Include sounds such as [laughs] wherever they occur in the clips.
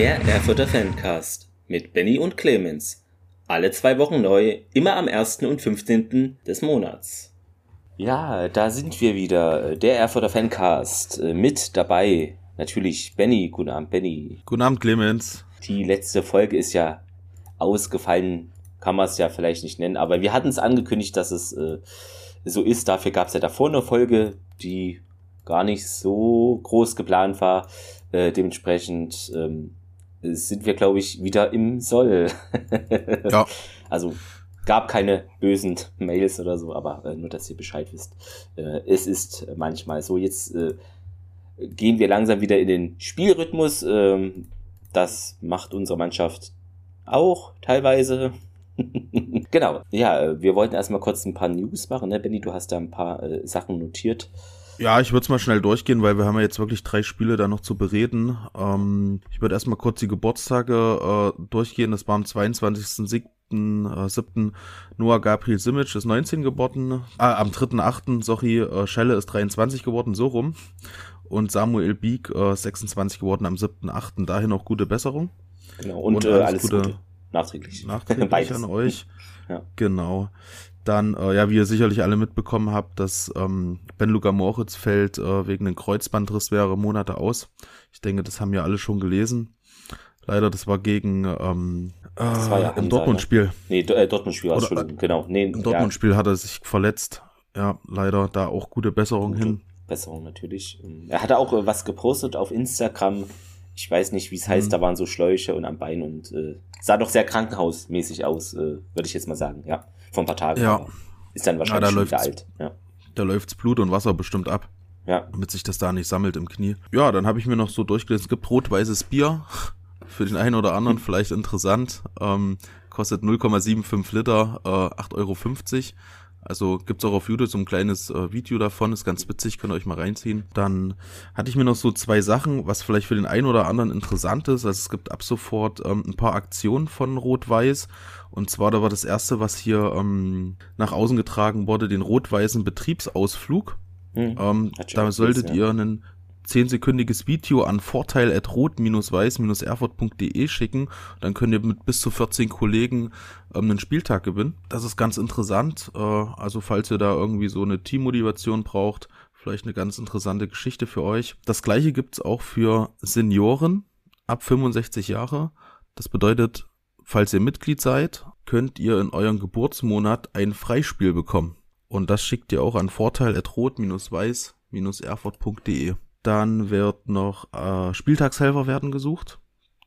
Der Erfurter Fancast mit Benny und Clemens. Alle zwei Wochen neu, immer am 1. und 15. des Monats. Ja, da sind wir wieder. Der Erfurter Fancast. Äh, mit dabei natürlich Benny. Guten Abend, Benny. Guten Abend, Clemens. Die letzte Folge ist ja ausgefallen, kann man es ja vielleicht nicht nennen, aber wir hatten es angekündigt, dass es äh, so ist. Dafür gab es ja davor eine Folge, die gar nicht so groß geplant war. Äh, dementsprechend ähm, sind wir, glaube ich, wieder im Soll. ja. [laughs] Also gab keine bösen Mails oder so, aber äh, nur, dass ihr Bescheid wisst. Äh, es ist manchmal so. Jetzt äh, gehen wir langsam wieder in den Spielrhythmus. Ähm, das macht unsere Mannschaft auch teilweise. [laughs] genau. Ja, wir wollten erstmal kurz ein paar News machen. Ne? Benny, du hast da ein paar äh, Sachen notiert. Ja, ich würde es mal schnell durchgehen, weil wir haben ja jetzt wirklich drei Spiele da noch zu bereden. Ähm, ich würde erstmal kurz die Geburtstage äh, durchgehen. Das war am 22.07. Äh, 7. Noah Gabriel Simic ist 19 geworden. Ah, am 3.8. sorry, äh, Schelle ist 23 geworden, so rum. Und Samuel Bieg äh, 26 geworden am 7.8. Dahin auch gute Besserung. Genau, und, und alles, alles Gute, Gute. Nachträglich. Nachträglich [laughs] an euch. Ja. Genau. Dann, äh, ja, wie ihr sicherlich alle mitbekommen habt, dass ähm, Ben Luca Moritz fällt äh, wegen einem Kreuzbandriss mehrere Monate aus. Ich denke, das haben ja alle schon gelesen. Leider, das war gegen ähm, äh, das war ja im Dortmund-Spiel. Ne? Nee, äh, Dortmund-Spiel es schon, genau. Nee, Im Dortmund-Spiel ja. hat er sich verletzt. Ja, leider da auch gute Besserung gute hin. Besserung natürlich. Er hatte auch äh, was gepostet auf Instagram. Ich weiß nicht, wie es heißt, mhm. da waren so Schläuche und am Bein und äh, sah doch sehr krankenhausmäßig aus, äh, würde ich jetzt mal sagen, ja vor ein paar Tagen. Ja. Ist dann wahrscheinlich ja, da schon alt. Ja. Da läuft's Blut und Wasser bestimmt ab. Ja. Damit sich das da nicht sammelt im Knie. Ja, dann habe ich mir noch so durchgelesen, es gibt rot-weißes Bier. [laughs] Für den einen oder anderen vielleicht interessant. Ähm, kostet 0,75 Liter, äh, 8,50 Euro. Also gibt's auch auf YouTube so ein kleines äh, Video davon, ist ganz witzig, könnt ihr euch mal reinziehen. Dann hatte ich mir noch so zwei Sachen, was vielleicht für den einen oder anderen interessant ist. Also es gibt ab sofort ähm, ein paar Aktionen von Rot-Weiß. Und zwar, da war das erste, was hier ähm, nach außen getragen wurde, den rot-weißen Betriebsausflug. Hm, ähm, da solltet ja. ihr einen zehnsekündiges Video an vorteil at rot-weiß-erfurt.de schicken. Dann könnt ihr mit bis zu 14 Kollegen ähm, einen Spieltag gewinnen. Das ist ganz interessant. Äh, also falls ihr da irgendwie so eine Teammotivation braucht, vielleicht eine ganz interessante Geschichte für euch. Das gleiche gibt's auch für Senioren ab 65 Jahre. Das bedeutet, falls ihr Mitglied seid, könnt ihr in euren Geburtsmonat ein Freispiel bekommen. Und das schickt ihr auch an vorteil at rot-weiß-erfurt.de. Dann wird noch äh, Spieltagshelfer werden gesucht.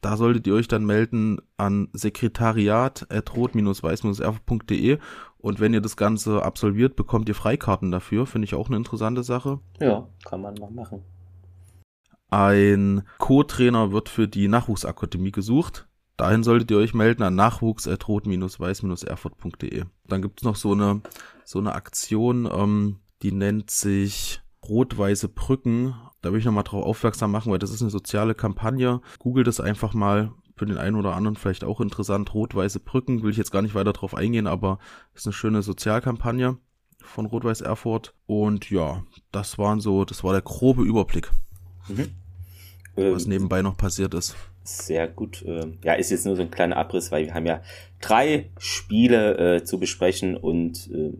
Da solltet ihr euch dann melden an sekretariat.rot-weiß-erf.de und wenn ihr das Ganze absolviert, bekommt ihr Freikarten dafür. Finde ich auch eine interessante Sache. Ja, kann man mal machen. Ein Co-Trainer wird für die Nachwuchsakademie gesucht. Dahin solltet ihr euch melden an nachwuchs.rot-weiß-erfurt.de. Dann gibt es noch so eine, so eine Aktion, ähm, die nennt sich Rot-Weiße Brücken da will ich nochmal drauf aufmerksam machen, weil das ist eine soziale Kampagne. Google das einfach mal. Für den einen oder anderen vielleicht auch interessant. Rot-Weiße Brücken will ich jetzt gar nicht weiter drauf eingehen, aber ist eine schöne Sozialkampagne von Rot-Weiß Erfurt. Und ja, das waren so, das war der grobe Überblick. Mhm. Was ähm, nebenbei noch passiert ist. Sehr gut. Ähm, ja, ist jetzt nur so ein kleiner Abriss, weil wir haben ja drei Spiele äh, zu besprechen und äh,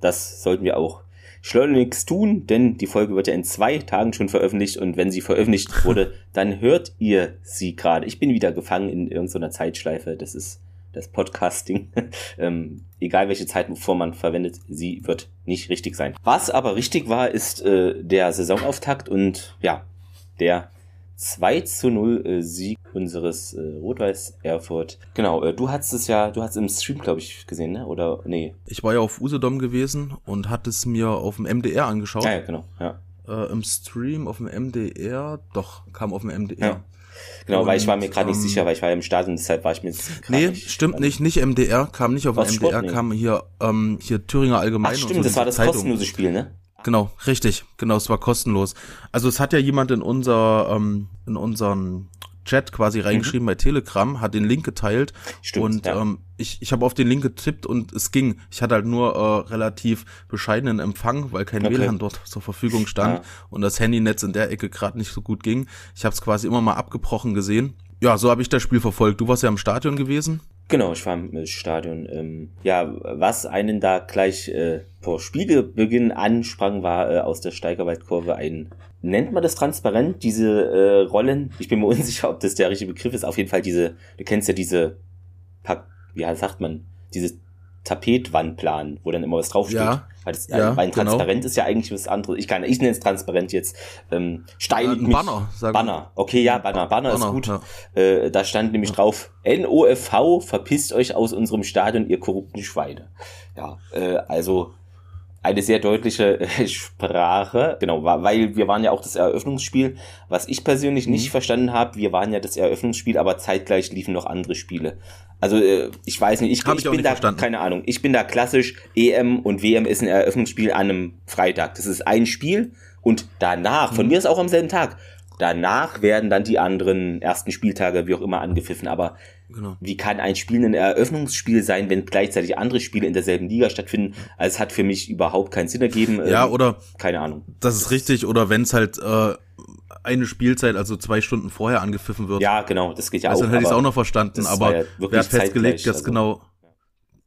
das sollten wir auch schleunigst tun, denn die Folge wird ja in zwei Tagen schon veröffentlicht und wenn sie veröffentlicht [laughs] wurde, dann hört ihr sie gerade. Ich bin wieder gefangen in irgendeiner Zeitschleife. Das ist das Podcasting. [laughs] ähm, egal welche Zeit, wovor man verwendet, sie wird nicht richtig sein. Was aber richtig war, ist äh, der Saisonauftakt und ja, der 2 zu 0 äh, Sieg unseres äh, Rot-Weiß Erfurt. Genau, äh, du hast es ja, du hast im Stream, glaube ich, gesehen, ne? Oder nee? Ich war ja auf Usedom gewesen und hatte es mir auf dem MDR angeschaut. Ja, ja genau, ja. Äh, Im Stream auf dem MDR, doch, kam auf dem MDR. Ja. Genau, und, weil ich war mir gerade ähm, nicht sicher, weil ich war ja im Stadion, deshalb war ich mir jetzt Nee, nicht, stimmt nicht, nicht MDR, kam nicht auf dem MDR, Sport, nee. kam hier, ähm, hier Thüringer Allgemein. Ach, stimmt, so das war das Zeitung. kostenlose Spiel, ne? Genau, richtig. Genau, es war kostenlos. Also es hat ja jemand in unser, ähm, in unseren Chat quasi reingeschrieben mhm. bei Telegram, hat den Link geteilt Stimmt, und ja. ähm, ich, ich habe auf den Link getippt und es ging. Ich hatte halt nur äh, relativ bescheidenen Empfang, weil kein okay. WLAN dort zur Verfügung stand ja. und das Handynetz in der Ecke gerade nicht so gut ging. Ich habe es quasi immer mal abgebrochen gesehen Ja, so habe ich das Spiel verfolgt. Du warst ja im Stadion gewesen. Genau, ich war im Stadion. Ähm, ja, was einen da gleich äh, vor Spielbeginn ansprang, war äh, aus der Steigerwaldkurve ein, nennt man das transparent, diese äh, Rollen? Ich bin mir [laughs] unsicher, ob das der richtige Begriff ist. Auf jeden Fall diese, du kennst ja diese, wie sagt man, diese Tapetwandplan, wo dann immer was draufsteht. Ja, weil, das, ja, weil ein genau. Transparent ist ja eigentlich was anderes. Ich kann, ich nenne es transparent jetzt. Ähm, Stein. Äh, Banner, sagen Banner. Okay, ja, Banner. Banner, Banner ist gut. Ja. Äh, da stand nämlich ja. drauf: NOFV, verpisst euch aus unserem Stadion, ihr korrupten Schweine. Ja, äh, also eine sehr deutliche äh, Sprache, genau, weil wir waren ja auch das Eröffnungsspiel. Was ich persönlich nicht mhm. verstanden habe, wir waren ja das Eröffnungsspiel, aber zeitgleich liefen noch andere Spiele. Also äh, ich weiß nicht, ich, ich, ich bin da verstanden. keine Ahnung. Ich bin da klassisch EM und WM ist ein Eröffnungsspiel an einem Freitag. Das ist ein Spiel und danach, von mhm. mir ist auch am selben Tag. Danach werden dann die anderen ersten Spieltage, wie auch immer, angepfiffen. Aber genau. wie kann ein Spiel ein Eröffnungsspiel sein, wenn gleichzeitig andere Spiele in derselben Liga stattfinden? Also es hat für mich überhaupt keinen Sinn ergeben. Ja, ähm, oder? Keine Ahnung. Das ist richtig. Oder wenn es halt äh, eine Spielzeit, also zwei Stunden vorher angepfiffen wird. Ja, genau, das geht ja also auch. Dann hätte ich es auch noch verstanden, aber ja wer hat festgelegt, dass also. genau,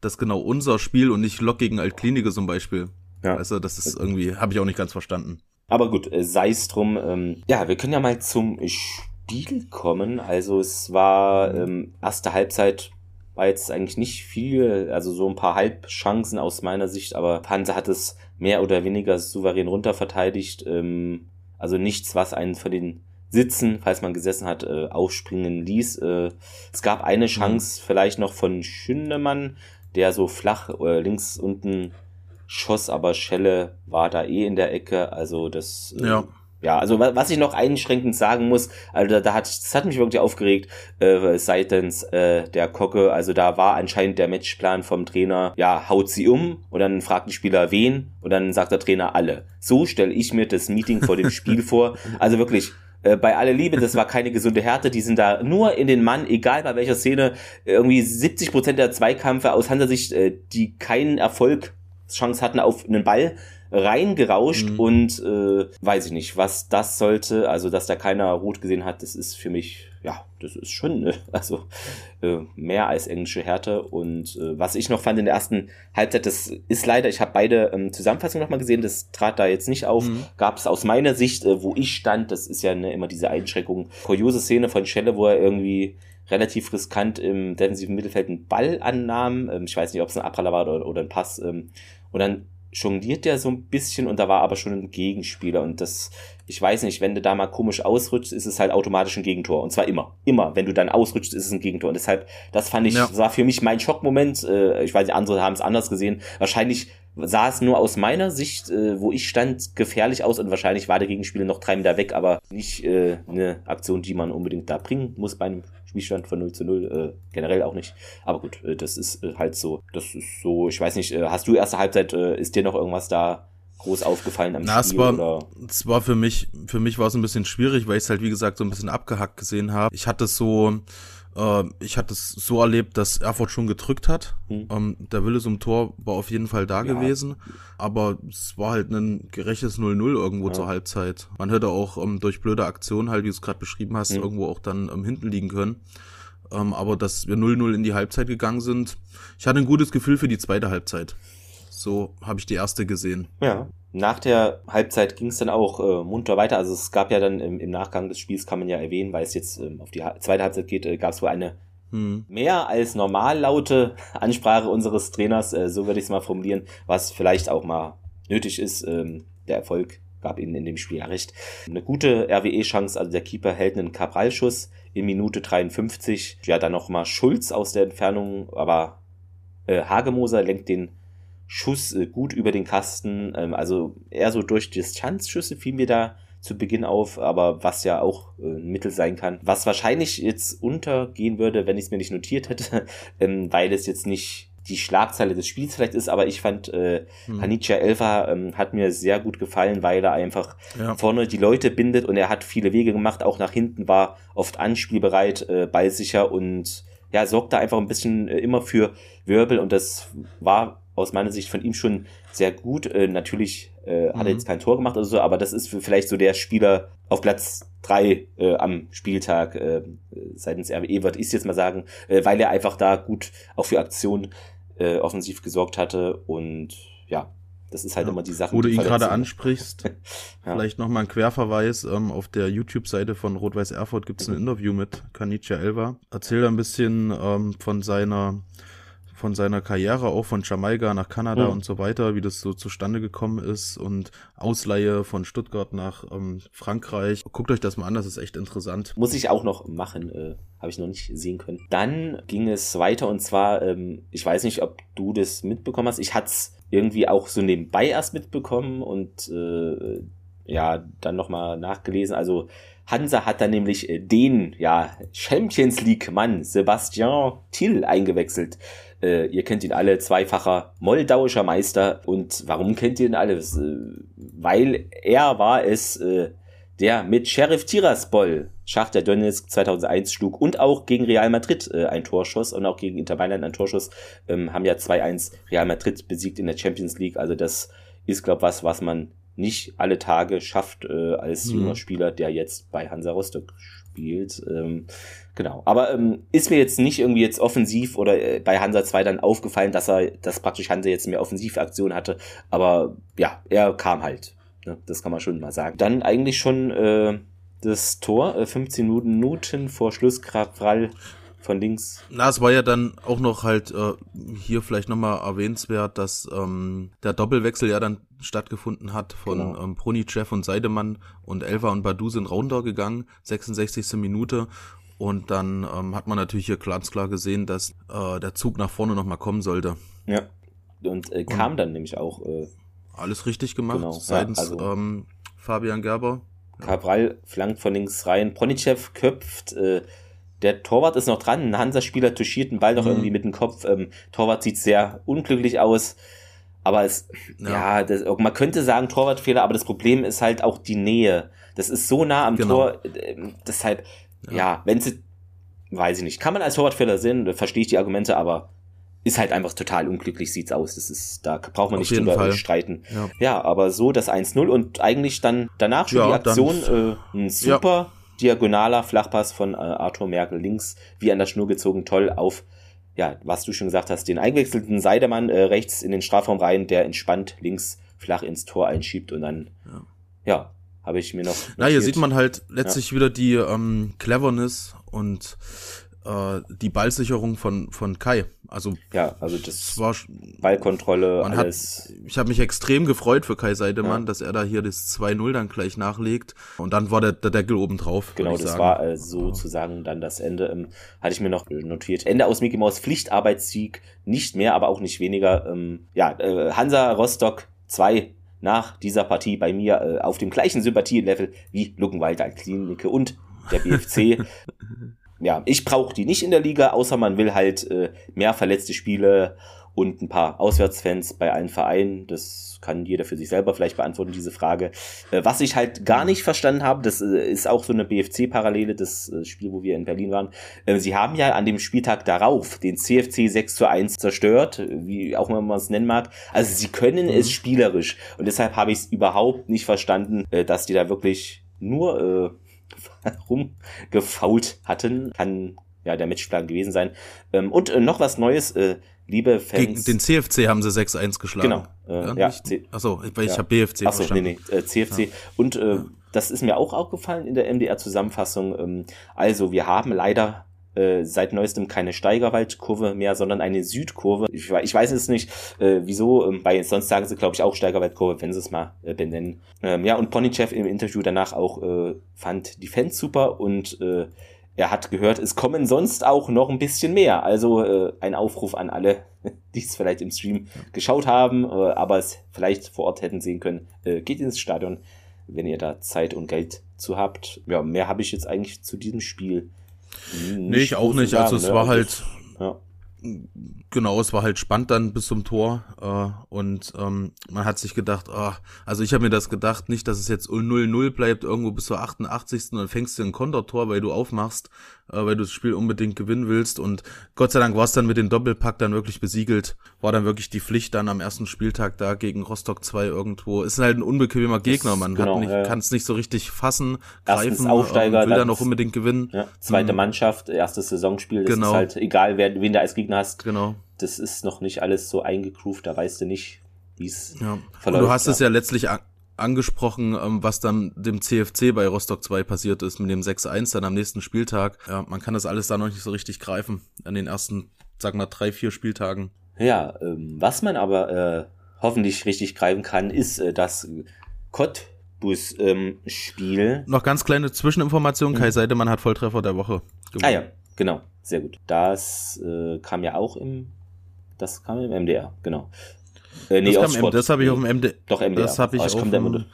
dass genau unser Spiel und nicht Lok gegen Altklinike zum Beispiel. Ja. Also das ist irgendwie, habe ich auch nicht ganz verstanden. Aber gut, äh, sei es drum. Ähm, ja, wir können ja mal zum Spiel kommen. Also es war ähm, erste Halbzeit war jetzt eigentlich nicht viel, also so ein paar Halbchancen aus meiner Sicht, aber Panzer hat es mehr oder weniger souverän runterverteidigt. Ähm, also nichts, was einen von den Sitzen, falls man gesessen hat, äh, aufspringen ließ. Äh, es gab eine mhm. Chance mhm. vielleicht noch von Schündemann, der so flach äh, links unten schoss, aber Schelle war da eh in der Ecke. Also das äh, ja. Ja, also was ich noch einschränkend sagen muss, also da hat das hat mich wirklich aufgeregt äh, seitens äh, der Kocke. Also da war anscheinend der Matchplan vom Trainer, ja haut sie um und dann fragt die Spieler wen und dann sagt der Trainer alle. So stelle ich mir das Meeting vor dem Spiel [laughs] vor. Also wirklich äh, bei aller Liebe, das war keine gesunde Härte, die sind da nur in den Mann, egal bei welcher Szene, irgendwie 70 Prozent der Zweikämpfe aus Hansa-Sicht, äh, die keinen Erfolg Chance hatten auf einen Ball, reingerauscht mhm. und äh, weiß ich nicht, was das sollte. Also, dass da keiner rot gesehen hat, das ist für mich, ja, das ist schon, ne? [laughs] also äh, mehr als englische Härte. Und äh, was ich noch fand in der ersten Halbzeit, das ist leider, ich habe beide ähm, Zusammenfassungen nochmal gesehen, das trat da jetzt nicht auf. Mhm. Gab es aus meiner Sicht, äh, wo ich stand, das ist ja ne, immer diese Einschränkung, kuriose Szene von Schelle, wo er irgendwie relativ riskant im defensiven Mittelfeld einen Ball annahm. Ähm, ich weiß nicht, ob es ein Abpraller war oder, oder ein Pass. Ähm, und dann jongliert der so ein bisschen und da war aber schon ein Gegenspieler und das, ich weiß nicht, wenn du da mal komisch ausrutschst, ist es halt automatisch ein Gegentor und zwar immer, immer, wenn du dann ausrutschst, ist es ein Gegentor und deshalb, das fand ich, ja. war für mich mein Schockmoment, äh, ich weiß nicht, andere haben es anders gesehen, wahrscheinlich sah es nur aus meiner Sicht, äh, wo ich stand, gefährlich aus und wahrscheinlich war der Gegenspieler noch drei Meter weg, aber nicht äh, eine Aktion, die man unbedingt da bringen muss bei einem Spielstand von 0 zu 0, äh, generell auch nicht. Aber gut, äh, das ist äh, halt so. Das ist so, ich weiß nicht, äh, hast du erste Halbzeit, ist dir noch irgendwas da groß aufgefallen am Na, Spiel? Es war, oder? es war für mich, für mich war es ein bisschen schwierig, weil ich es halt, wie gesagt, so ein bisschen abgehackt gesehen habe. Ich hatte so, äh, ich hatte es so erlebt, dass Erfurt schon gedrückt hat. Mhm. Ähm, der Wille zum Tor war auf jeden Fall da ja. gewesen. Aber es war halt ein gerechtes 0-0 irgendwo ja. zur Halbzeit. Man hätte auch ähm, durch blöde Aktionen, halt, wie du es gerade beschrieben hast, mhm. irgendwo auch dann ähm, hinten liegen können. Ähm, aber dass wir 0-0 in die Halbzeit gegangen sind, ich hatte ein gutes Gefühl für die zweite Halbzeit. So habe ich die erste gesehen. Ja. Nach der Halbzeit ging es dann auch äh, munter weiter. Also es gab ja dann im, im, Nachgang des Spiels, kann man ja erwähnen, weil es jetzt ähm, auf die zweite Halbzeit geht, äh, gab es wohl eine hm. mehr als normal laute [laughs] Ansprache unseres Trainers, äh, so würde ich es mal formulieren, was vielleicht auch mal nötig ist. Ähm, der Erfolg gab ihnen in dem Spiel ja recht. Eine gute RWE-Chance, also der Keeper hält einen Cabral-Schuss in Minute 53. Ja, dann nochmal Schulz aus der Entfernung, aber äh, Hagemoser lenkt den Schuss äh, gut über den Kasten. Ähm, also eher so durch Distanzschüsse fiel mir da zu Beginn auf, aber was ja auch äh, ein Mittel sein kann. Was wahrscheinlich jetzt untergehen würde, wenn ich es mir nicht notiert hätte, [laughs] ähm, weil es jetzt nicht die Schlagzeile des Spiels vielleicht ist, aber ich fand äh, hm. Hanicia Elfa ähm, hat mir sehr gut gefallen, weil er einfach ja. vorne die Leute bindet und er hat viele Wege gemacht, auch nach hinten war oft anspielbereit, äh, ballsicher und ja, sorgt da einfach ein bisschen äh, immer für Wirbel und das war aus meiner Sicht von ihm schon sehr gut. Äh, natürlich äh, hat er mhm. jetzt kein Tor gemacht oder so, aber das ist vielleicht so der Spieler auf Platz drei äh, am Spieltag äh, seitens RWE, würde ich jetzt mal sagen, äh, weil er einfach da gut auch für Aktion äh, offensiv gesorgt hatte und ja, das ist halt ja. immer die Sache. Wo du ihn gerade ansprichst, [laughs] ja. vielleicht nochmal ein Querverweis. Ähm, auf der YouTube-Seite von Rot-Weiß Erfurt gibt es ein mhm. Interview mit Kanicha Elva. Erzähl da ein bisschen ähm, von seiner von seiner Karriere, auch von Jamaika nach Kanada mhm. und so weiter, wie das so zustande gekommen ist und Ausleihe von Stuttgart nach ähm, Frankreich. Guckt euch das mal an, das ist echt interessant. Muss ich auch noch machen, äh, habe ich noch nicht sehen können. Dann ging es weiter und zwar, ähm, ich weiß nicht, ob du das mitbekommen hast, ich hatte es irgendwie auch so nebenbei erst mitbekommen und äh, ja, dann nochmal nachgelesen. Also Hansa hat dann nämlich äh, den ja, Champions League-Mann Sebastian Till eingewechselt. Äh, ihr kennt ihn alle, zweifacher moldauischer Meister. Und warum kennt ihr ihn alle? Äh, weil er war es, äh, der mit Sheriff Tiraspol Schachter Donetsk 2001 schlug und auch gegen Real Madrid äh, ein Torschuss und auch gegen Inter Mailand ein Torschuss, ähm, haben ja 2-1 Real Madrid besiegt in der Champions League. Also das ist, glaube was, was man nicht alle Tage schafft äh, als mhm. junger Spieler, der jetzt bei Hansa Rostock spielt. Ähm, genau. Aber ähm, ist mir jetzt nicht irgendwie jetzt offensiv oder äh, bei Hansa 2 dann aufgefallen, dass er, dass praktisch Hansa jetzt mehr Offensivaktion hatte. Aber ja, er kam halt. Ne? Das kann man schon mal sagen. Dann eigentlich schon äh, das Tor, äh, 15 Minuten vor Schluss, Krawall von links. Na, es war ja dann auch noch halt äh, hier vielleicht nochmal erwähnenswert, dass ähm, der Doppelwechsel ja dann stattgefunden hat von genau. ähm, Pronicev und Seidemann und Elva und Badu sind runtergegangen, 66. Minute. Und dann ähm, hat man natürlich hier ganz klar gesehen, dass äh, der Zug nach vorne nochmal kommen sollte. Ja. Und äh, kam und dann nämlich auch. Äh, alles richtig gemacht genau, seitens ja, also, ähm, Fabian Gerber. Cabral flankt von links rein. Pronicev köpft. Äh, der Torwart ist noch dran. Ein Hansa-Spieler touchiert den Ball noch mhm. irgendwie mit dem Kopf. Ähm, Torwart sieht sehr unglücklich aus. Aber es, ja, ja das, man könnte sagen Torwartfehler, aber das Problem ist halt auch die Nähe. Das ist so nah am genau. Tor, äh, deshalb, ja, ja wenn sie, weiß ich nicht, kann man als Torwartfehler sehen, verstehe ich die Argumente, aber ist halt einfach total unglücklich, sieht's aus. Das ist, da braucht man Auf nicht drüber Fall. streiten. Ja. ja. aber so das 1-0 und eigentlich dann danach schon ja, die Aktion, dann, äh, ein super. Diagonaler Flachpass von äh, Arthur Merkel links, wie an der Schnur gezogen, toll auf, ja, was du schon gesagt hast, den eingewechselten Seidemann äh, rechts in den Strafraum rein, der entspannt links flach ins Tor einschiebt und dann, ja, habe ich mir noch. Na, hier sieht man halt letztlich wieder die ähm, Cleverness und äh, die Ballsicherung von, von Kai. Also, ja, also das war Ballkontrolle, alles. Hat, ich habe mich extrem gefreut für Kai Seidemann, ja. dass er da hier das 2-0 dann gleich nachlegt. Und dann war der, der Deckel oben drauf. Genau, das sagen. war äh, sozusagen dann das Ende. Ähm, hatte ich mir noch notiert. Ende aus Mickey Maus Pflichtarbeitssieg. Nicht mehr, aber auch nicht weniger. Ähm, ja, äh, Hansa Rostock 2 nach dieser Partie bei mir äh, auf dem gleichen Sympathielevel wie Luckenwalder Klinike und der BFC. [laughs] ja, ich brauche die nicht in der Liga, außer man will halt äh, mehr verletzte Spiele und ein paar Auswärtsfans bei allen Vereinen. Das kann jeder für sich selber vielleicht beantworten, diese Frage. Äh, was ich halt gar nicht verstanden habe, das äh, ist auch so eine BFC-Parallele, das äh, Spiel, wo wir in Berlin waren. Äh, sie haben ja an dem Spieltag darauf den CFC 6 zu 1 zerstört, wie auch immer man es nennen mag. Also sie können mhm. es spielerisch. Und deshalb habe ich es überhaupt nicht verstanden, äh, dass die da wirklich nur äh, [laughs] rumgefault hatten. Kann ja der Matchplan gewesen sein. Ähm, und äh, noch was Neues, äh, liebe Fans. Gegen den CFC haben sie 6-1 geschlagen. Genau. Äh, ja, ja Achso, weil ich ja. habe BFC Achso, verstanden. nee, nee, äh, CFC. Ja. Und äh, das ist mir auch aufgefallen in der MDR-Zusammenfassung. Ähm, also, wir haben leider äh, seit neuestem keine Steigerwaldkurve mehr, sondern eine Südkurve. Ich, ich weiß es nicht, äh, wieso. Ähm, bei sonst sagen sie, glaube ich, auch Steigerwaldkurve, wenn sie es mal äh, benennen. Ähm, ja, und Ponychef im Interview danach auch äh, fand die Fans super und äh, er hat gehört, es kommen sonst auch noch ein bisschen mehr. Also äh, ein Aufruf an alle, [laughs] die es vielleicht im Stream geschaut haben, äh, aber es vielleicht vor Ort hätten sehen können. Äh, geht ins Stadion, wenn ihr da Zeit und Geld zu habt. Ja, mehr habe ich jetzt eigentlich zu diesem Spiel Nee, ich auch nicht. Also es ne? war halt. Ja. Genau, es war halt spannend dann bis zum Tor äh, und ähm, man hat sich gedacht, oh, also ich habe mir das gedacht, nicht, dass es jetzt 0-0 bleibt irgendwo bis zur 88. und dann fängst du ein Kontertor, weil du aufmachst. Äh, weil du das Spiel unbedingt gewinnen willst. Und Gott sei Dank war es dann mit dem Doppelpack dann wirklich besiegelt. War dann wirklich die Pflicht dann am ersten Spieltag da gegen Rostock 2 irgendwo. Ist halt ein unbequemer Gegner. Man genau, ja. kann es nicht so richtig fassen, greifen, Aufsteiger, ähm, will dann auch unbedingt gewinnen. Ja, zweite mhm. Mannschaft, erstes Saisonspiel. Das genau. ist halt egal, wer, wen du als Gegner hast. Genau. Das ist noch nicht alles so eingegroovt, da weißt du nicht, wie es ja. verläuft. Und du hast ja. es ja letztlich angesprochen, ähm, was dann dem CFC bei Rostock 2 passiert ist mit dem 6-1 dann am nächsten Spieltag. Ja, man kann das alles da noch nicht so richtig greifen an den ersten, sag mal, drei, vier Spieltagen. Ja, ähm, was man aber äh, hoffentlich richtig greifen kann, ist äh, das Cottbus-Spiel. Ähm, noch ganz kleine Zwischeninformation, Kai mhm. Seidemann hat Volltreffer der Woche gewonnen. Ah ja, genau, sehr gut. Das äh, kam ja auch im, das kam im MDR, genau. Äh, nee, das, kam, das habe ich auf dem MDR. Doch, MDR. Das habe [laughs] ich, auf dem,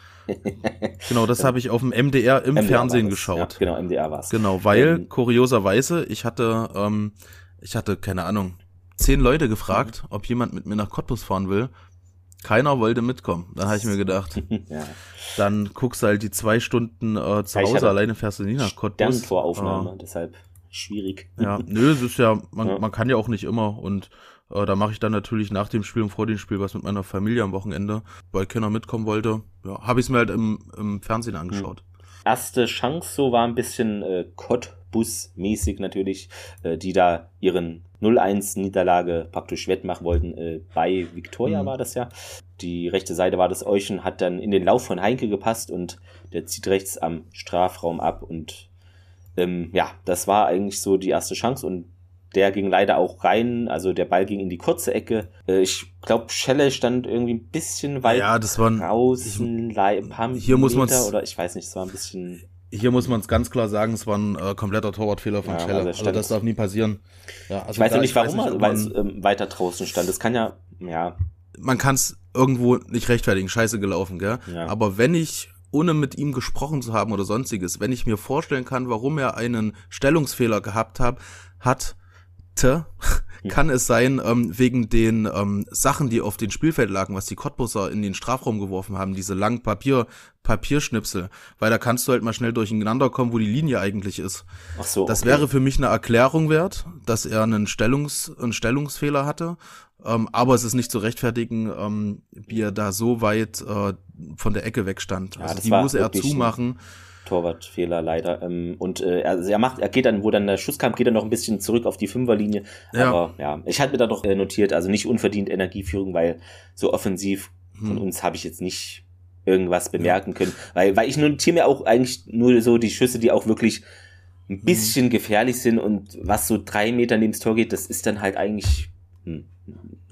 genau, das habe ich auf dem MDR im MDR Fernsehen geschaut. Ja, genau, MDR war es. Genau, weil ähm, kurioserweise, ich hatte, ähm, ich hatte, keine Ahnung, zehn Leute gefragt, mhm. ob jemand mit mir nach Cottbus fahren will. Keiner wollte mitkommen. Dann habe ich mir gedacht, [laughs] ja. dann guckst du halt die zwei Stunden äh, zu ja, Hause, alleine fährst du nie nach Cottbus. Sternvoraufnahme, äh, deshalb schwierig. Ja, nö, es ist ja man, ja, man kann ja auch nicht immer und äh, da mache ich dann natürlich nach dem Spiel und vor dem Spiel was mit meiner Familie am Wochenende, weil keiner mitkommen wollte. Ja, habe ich es mir halt im, im Fernsehen angeschaut. Hm. Erste Chance so war ein bisschen äh, Cottbus-mäßig natürlich, äh, die da ihren 0-1-Niederlage praktisch wettmachen wollten. Äh, bei Victoria mhm. war das ja. Die rechte Seite war das Euchen, hat dann in den Lauf von Heinke gepasst und der zieht rechts am Strafraum ab und ähm, ja, das war eigentlich so die erste Chance und der ging leider auch rein, also der Ball ging in die kurze Ecke. Äh, ich glaube, Schelle stand irgendwie ein bisschen weit ja, das war draußen, ich, ein paar hier muss oder ich weiß nicht, es war ein bisschen. Hier muss man es ganz klar sagen, es war ein äh, kompletter Torwartfehler von ja, Schelle. Also, also, das darf nie passieren. Ja, also ich weiß ja nicht, warum er ähm, weiter draußen stand. Das kann ja, ja. Man kann es irgendwo nicht rechtfertigen, scheiße gelaufen, gell? Ja. Aber wenn ich ohne mit ihm gesprochen zu haben oder sonstiges, wenn ich mir vorstellen kann, warum er einen Stellungsfehler gehabt hat, hat, kann es sein, ähm, wegen den ähm, Sachen, die auf den Spielfeld lagen, was die Cottbusser in den Strafraum geworfen haben, diese langen Papier, Papierschnipsel, weil da kannst du halt mal schnell durcheinander kommen, wo die Linie eigentlich ist. Ach so. Das okay. wäre für mich eine Erklärung wert, dass er einen, Stellungs-, einen Stellungsfehler hatte. Ähm, aber es ist nicht zu rechtfertigen, ähm, wie er da so weit äh, von der Ecke wegstand. Ja, also die muss er zumachen. Ein Torwartfehler leider. Ähm, und äh, er, er macht, er geht dann, wo dann der Schuss kam, geht er noch ein bisschen zurück auf die Fünferlinie. Ja. Aber ja, ich hatte mir da doch äh, notiert, also nicht unverdient Energieführung, weil so offensiv hm. von uns habe ich jetzt nicht irgendwas bemerken können. Weil, weil ich notiere mir auch eigentlich nur so die Schüsse, die auch wirklich ein hm. bisschen hm. gefährlich sind und was so drei Meter neben das Tor geht, das ist dann halt eigentlich. Hm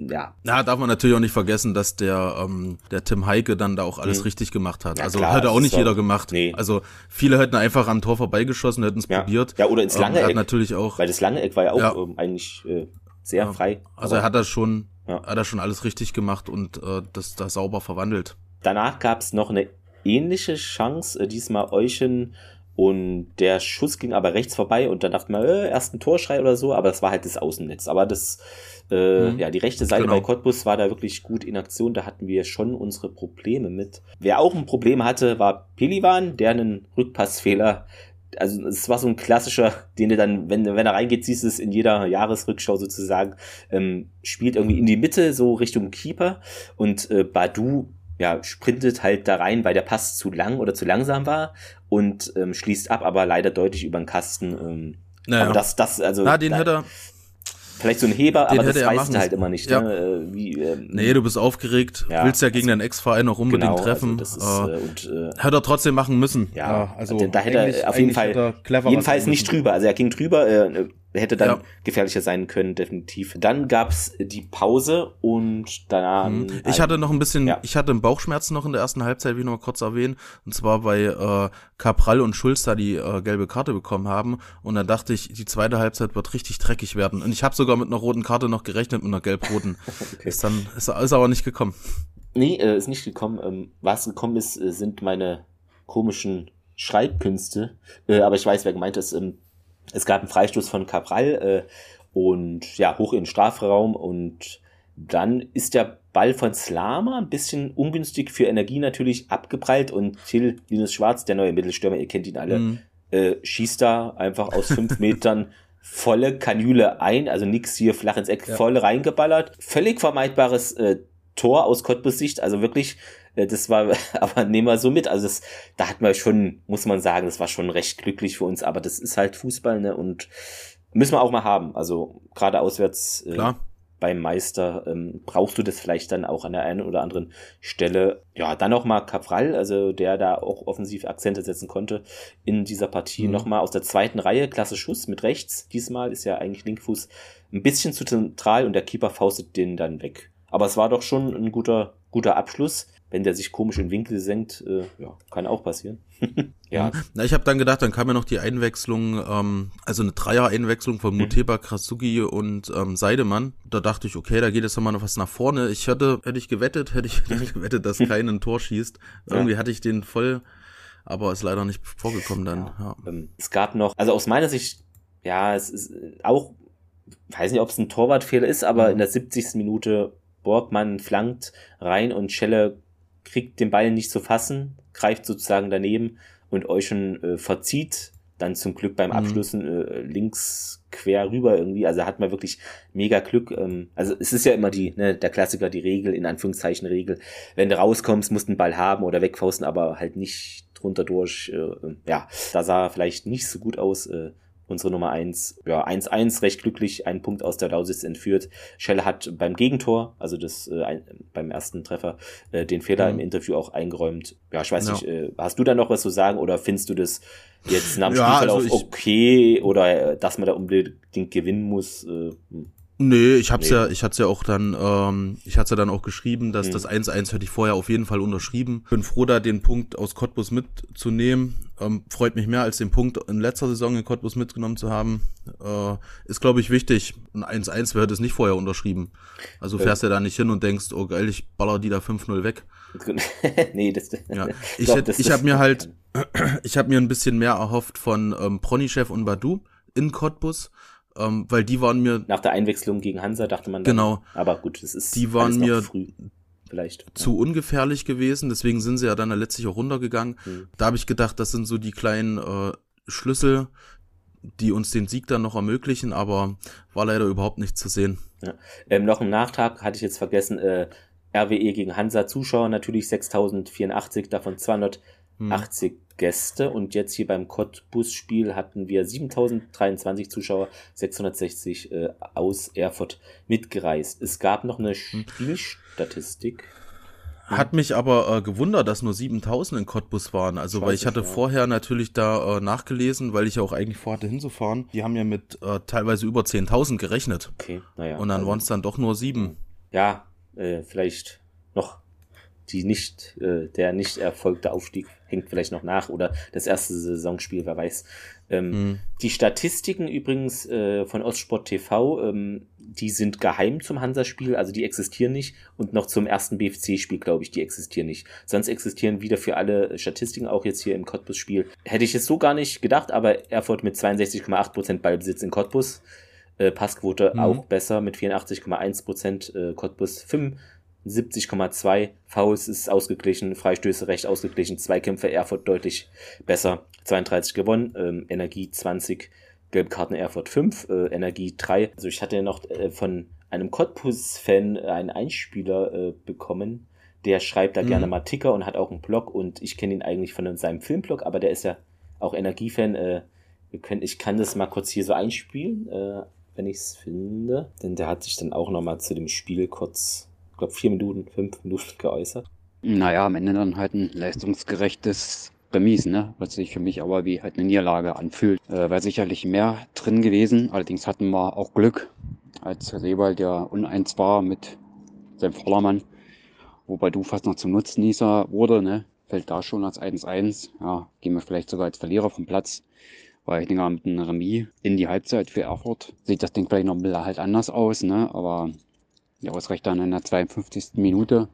ja. Ja, darf man natürlich auch nicht vergessen, dass der, ähm, der Tim Heike dann da auch alles mhm. richtig gemacht hat. Ja, also klar, hätte auch nicht jeder gemacht. Nee. Also viele hätten einfach am Tor vorbeigeschossen, hätten es ja. probiert. Ja, oder ins lange ähm, Eck. natürlich auch. Weil das lange Eck war ja auch ja. Ähm, eigentlich äh, sehr frei. Also er hat das schon, hat er schon alles richtig gemacht und äh, das da sauber verwandelt. Danach gab es noch eine ähnliche Chance, äh, diesmal Euchen und der Schuss ging aber rechts vorbei und dann dachte man, äh, erst ein Torschrei oder so, aber das war halt das Außennetz. Aber das äh, mhm. Ja, die rechte Seite genau. bei Cottbus war da wirklich gut in Aktion. Da hatten wir schon unsere Probleme mit. Wer auch ein Problem hatte, war Pelivan, der einen Rückpassfehler also es war so ein klassischer, den du dann, wenn, wenn er reingeht, siehst du es in jeder Jahresrückschau sozusagen, ähm, spielt irgendwie in die Mitte, so Richtung Keeper und äh, Badu ja, sprintet halt da rein, weil der Pass zu lang oder zu langsam war und ähm, schließt ab, aber leider deutlich über den Kasten. Ähm, naja. Aber das, das, also. Na, den da, hätte er, Vielleicht so ein Heber, Den aber das weißt du halt immer nicht. Ja. Ne? Wie, ähm, nee, du bist aufgeregt, ja, willst ja gegen also, deinen Ex-Verein noch unbedingt genau, also treffen. Also ist, äh, und, äh, hätte er trotzdem machen müssen. Ja, also da hätte er auf jeden Fall jedenfalls nicht drüber. Also er ging drüber, äh, hätte dann ja. gefährlicher sein können, definitiv. Dann gab's die Pause und danach. Mhm. Ich hatte noch ein bisschen, ja. ich hatte Bauchschmerzen noch in der ersten Halbzeit, wie ich noch mal kurz erwähnen. Und zwar, weil äh, Capral und Schulz da die äh, gelbe Karte bekommen haben. Und dann dachte ich, die zweite Halbzeit wird richtig dreckig werden. Und ich habe sogar mit einer roten Karte noch gerechnet, mit einer gelb-roten. [laughs] okay. Ist dann, ist, ist aber nicht gekommen. Nee, äh, ist nicht gekommen. Ähm, was gekommen ist, äh, sind meine komischen Schreibkünste. Äh, aber ich weiß, wer gemeint ist. Ähm, es gab einen Freistoß von Cabral äh, und ja, hoch in den Strafraum und dann ist der Ball von Slama ein bisschen ungünstig für Energie natürlich abgeprallt und Till Linus Schwarz, der neue Mittelstürmer, ihr kennt ihn alle, mhm. äh, schießt da einfach aus fünf [laughs] Metern volle Kanüle ein, also nix hier flach ins Eck, ja. voll reingeballert. Völlig vermeidbares äh, Tor aus Cottbus Sicht, also wirklich, das war, [laughs] aber nehmen wir so mit, also das, da hat man schon, muss man sagen, das war schon recht glücklich für uns, aber das ist halt Fußball, ne, und müssen wir auch mal haben, also gerade auswärts. Äh, beim Meister ähm, brauchst du das vielleicht dann auch an der einen oder anderen Stelle. Ja, dann noch mal also der da auch offensiv Akzente setzen konnte in dieser Partie. Mhm. Noch mal aus der zweiten Reihe, klasse Schuss mit rechts. Diesmal ist ja eigentlich Linkfuß ein bisschen zu zentral und der Keeper faustet den dann weg. Aber es war doch schon ein guter, guter Abschluss wenn der sich komisch in Winkel senkt, äh, ja, kann auch passieren. [laughs] ja. Na, ich habe dann gedacht, dann kam ja noch die Einwechslung, ähm, also eine Dreier-Einwechslung von mhm. Muteba, Krasugi und ähm, Seidemann. Da dachte ich, okay, da geht jetzt nochmal noch was nach vorne. Ich hätte, hätte ich gewettet, hätte ich, [laughs] hätte ich gewettet, dass kein ein Tor schießt. Irgendwie ja. hatte ich den voll, aber ist leider nicht vorgekommen dann. Ja. Ja. Ähm, es gab noch, also aus meiner Sicht, ja, es ist auch, weiß nicht, ob es ein Torwartfehler ist, aber mhm. in der 70. Minute Borgmann flankt rein und Schelle kriegt den Ball nicht zu fassen, greift sozusagen daneben und Euschen äh, verzieht dann zum Glück beim mhm. Abschlussen äh, links quer rüber irgendwie. Also hat man wirklich mega Glück. Ähm, also es ist ja immer die, ne, der Klassiker, die Regel, in Anführungszeichen Regel. Wenn du rauskommst, musst du den Ball haben oder wegfausten, aber halt nicht drunter durch. Äh, ja, da sah vielleicht nicht so gut aus. Äh, unsere Nummer eins ja, 1-1 recht glücklich, einen Punkt aus der Lausitz entführt. Schelle hat beim Gegentor, also das äh, ein, beim ersten Treffer, äh, den Fehler mhm. im Interview auch eingeräumt. Ja, ich weiß ja. nicht, äh, hast du da noch was zu sagen oder findest du das jetzt nach dem ja, Spielverlauf also okay oder äh, dass man da unbedingt gewinnen muss? Äh, hm. Nee, ich hab's nee. ja, ich hatte ja auch dann, ähm, ich hatte ja dann auch geschrieben, dass mhm. das 1-1 hätte ich vorher auf jeden Fall unterschrieben. Bin froh, da den Punkt aus Cottbus mitzunehmen. Ähm, freut mich mehr als den Punkt in letzter Saison in Cottbus mitgenommen zu haben. Äh, ist, glaube ich, wichtig. Ein 1-1 wäre das nicht vorher unterschrieben. Also fährst ja da nicht hin und denkst, oh geil, ich baller die da 5-0 weg. [laughs] nee, das, ja. [laughs] Ich, glaub, das, ich habe mir halt, [clears throat] ich habe mir ein bisschen mehr erhofft von ähm, Pronychef und Badu in Cottbus ähm, weil die waren mir nach der Einwechslung gegen Hansa dachte man dann, genau aber gut das ist die waren mir früh vielleicht zu ja. ungefährlich gewesen deswegen sind sie ja dann letztlich auch runtergegangen hm. da habe ich gedacht das sind so die kleinen äh, Schlüssel die uns den Sieg dann noch ermöglichen aber war leider überhaupt nicht zu sehen ja. ähm, noch ein Nachtrag hatte ich jetzt vergessen äh, RWE gegen Hansa Zuschauer natürlich 6084 davon 280 hm. Gäste und jetzt hier beim Cottbus-Spiel hatten wir 7023 Zuschauer, 660 äh, aus Erfurt mitgereist. Es gab noch eine hm. Spielstatistik. Hat mich aber äh, gewundert, dass nur 7000 in Cottbus waren. Also, weil ich hatte ja. vorher natürlich da äh, nachgelesen, weil ich ja auch eigentlich vorhatte hinzufahren. Die haben ja mit äh, teilweise über 10.000 gerechnet. Okay, naja. Und dann also, waren es dann doch nur sieben. Ja, äh, vielleicht noch die nicht, äh, der nicht erfolgte Aufstieg hängt vielleicht noch nach oder das erste Saisonspiel, wer weiß. Ähm, mhm. Die Statistiken übrigens äh, von Ostsport TV, ähm, die sind geheim zum Hansa-Spiel, also die existieren nicht und noch zum ersten BFC-Spiel, glaube ich, die existieren nicht. Sonst existieren wieder für alle Statistiken, auch jetzt hier im Cottbus-Spiel. Hätte ich es so gar nicht gedacht, aber Erfurt mit 62,8% Ballbesitz in Cottbus. Äh, Passquote mhm. auch besser mit 84,1%, äh, Cottbus 5 70,2. Fouls ist ausgeglichen, Freistöße recht ausgeglichen, Zweikämpfe Erfurt deutlich besser, 32 gewonnen, ähm, Energie 20, Gelbkarten Erfurt 5, äh, Energie 3. Also ich hatte noch äh, von einem Cottbus-Fan einen Einspieler äh, bekommen, der schreibt da mhm. gerne mal Ticker und hat auch einen Blog und ich kenne ihn eigentlich von seinem Filmblog, aber der ist ja auch Energiefan. Äh, ich kann das mal kurz hier so einspielen, äh, wenn ich es finde, denn der hat sich dann auch nochmal zu dem Spiel kurz glaube, vier Minuten, fünf Minuten geäußert. Naja, am Ende dann halt ein leistungsgerechtes Remis, ne? Was sich für mich aber wie halt eine Niederlage anfühlt. Äh, Wäre sicherlich mehr drin gewesen. Allerdings hatten wir auch Glück, als Sebald ja uneins war mit seinem Vordermann. Wobei du fast noch zum Nutznießer wurde, ne? Fällt da schon als 1-1. Ja, gehen wir vielleicht sogar als Verlierer vom Platz. Weil ich denke, mit einem Remis in die Halbzeit für Erfurt sieht das Ding vielleicht noch ein bisschen halt anders aus, ne? Aber ja, ausreicht dann in der 52. Minute.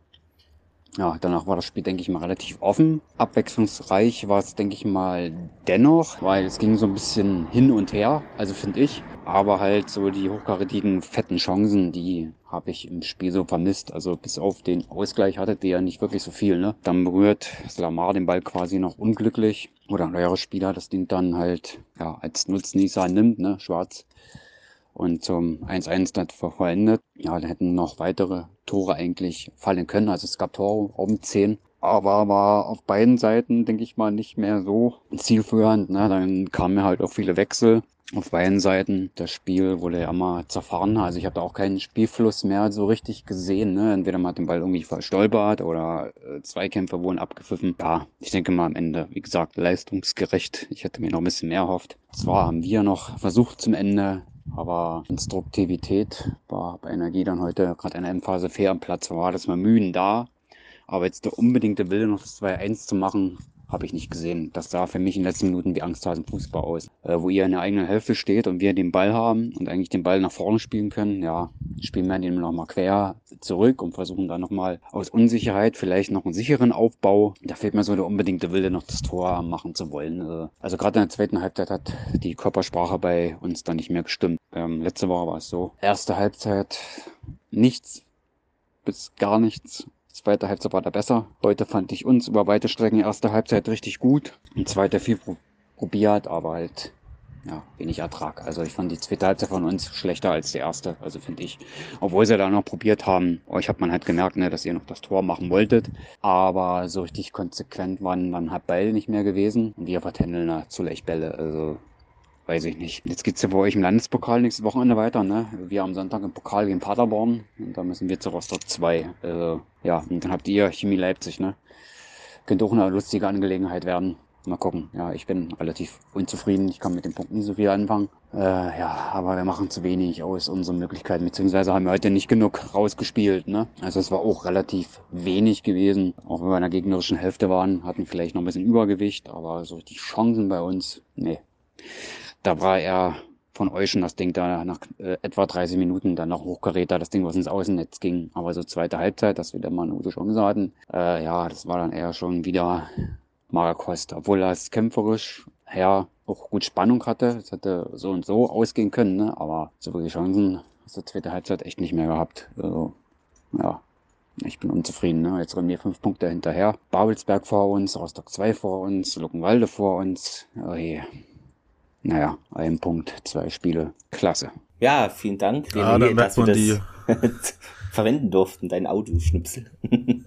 Ja, danach war das Spiel, denke ich mal, relativ offen. Abwechslungsreich war es, denke ich mal, dennoch, weil es ging so ein bisschen hin und her, also finde ich. Aber halt so die hochkarätigen, fetten Chancen, die habe ich im Spiel so vermisst. Also bis auf den Ausgleich hatte der ja nicht wirklich so viel. Ne? Dann berührt Slamar den Ball quasi noch unglücklich. oder ein neuerer Spieler das Ding dann halt ja, als Nutznießer nimmt, ne, schwarz. Und zum 1-1 dann vollendet. Ja, da hätten noch weitere Tore eigentlich fallen können. Also es gab Tore um 10. Aber war auf beiden Seiten, denke ich mal, nicht mehr so zielführend. Ne? Dann kamen halt auch viele Wechsel auf beiden Seiten. Das Spiel wurde ja immer zerfahren. Also ich habe da auch keinen Spielfluss mehr so richtig gesehen. Ne? Entweder man hat den Ball irgendwie verstolpert oder äh, Zweikämpfe wurden abgepfiffen. Ja, ich denke mal am Ende, wie gesagt, leistungsgerecht. Ich hätte mir noch ein bisschen mehr erhofft. Zwar haben wir noch versucht zum Ende, aber Instruktivität war bei Energie dann heute gerade in der Endphase fair am Platz. War das mal Mühen da. Aber jetzt der unbedingte Wille, noch das 2-1 zu machen, habe ich nicht gesehen. Das sah für mich in den letzten Minuten wie Angsthasen Fußball aus. Äh, wo ihr in der eigenen Hälfte steht und wir den Ball haben und eigentlich den Ball nach vorne spielen können, ja, spielen wir den nochmal quer zurück und versuchen dann nochmal aus Unsicherheit vielleicht noch einen sicheren Aufbau. Da fehlt mir so der unbedingte Wille, noch das Tor machen zu wollen. Äh, also gerade in der zweiten Halbzeit hat die Körpersprache bei uns dann nicht mehr gestimmt. Ähm, letzte Woche war es so. Erste Halbzeit nichts bis gar nichts Zweite Halbzeit war da besser. Heute fand ich uns über weite Strecken erste Halbzeit richtig gut. Und zweite viel probiert, aber halt ja, wenig Ertrag. Also ich fand die zweite Halbzeit von uns schlechter als die erste, also finde ich. Obwohl sie da noch probiert haben, euch hat man halt gemerkt, ne, dass ihr noch das Tor machen wolltet. Aber so richtig konsequent waren dann halt beide nicht mehr gewesen. Und wir vertändeln da zu Lechbälle. Also weiß ich nicht. Jetzt geht's ja bei euch im Landespokal nächstes Wochenende weiter, ne? Wir am Sonntag im Pokal gegen Paderborn und da müssen wir zu Rostock 2. Äh, ja, und dann habt ihr Chemie Leipzig, ne? Könnte auch eine lustige Angelegenheit werden. Mal gucken. Ja, ich bin relativ unzufrieden. Ich kann mit den Punkten nicht so viel anfangen. Äh, ja, aber wir machen zu wenig aus unseren Möglichkeiten, beziehungsweise haben wir heute nicht genug rausgespielt. Ne? Also es war auch relativ wenig gewesen. Auch wenn wir in der gegnerischen Hälfte waren, hatten vielleicht noch ein bisschen Übergewicht, aber so richtig Chancen bei uns, nee. Da war er von euch schon das Ding da nach äh, etwa 30 Minuten dann noch hochgerät, da das Ding, was ins Außennetz ging. Aber so zweite Halbzeit, dass wir da mal eine gute Chance hatten, äh, ja, das war dann eher schon wieder Magerkost. Obwohl er es kämpferisch her auch gut Spannung hatte. Es hätte so und so ausgehen können, ne? aber so wirklich Chancen hast du zweite Halbzeit echt nicht mehr gehabt. Also, ja, ich bin unzufrieden. Ne? Jetzt rennen wir fünf Punkte hinterher. Babelsberg vor uns, Rostock 2 vor uns, Luckenwalde vor uns. Oh je. Naja, ein Punkt, zwei Spiele. Klasse. Ja, vielen Dank, ja, René, dass wir das [laughs] verwenden durften, dein Audioschnipsel. [laughs] ja,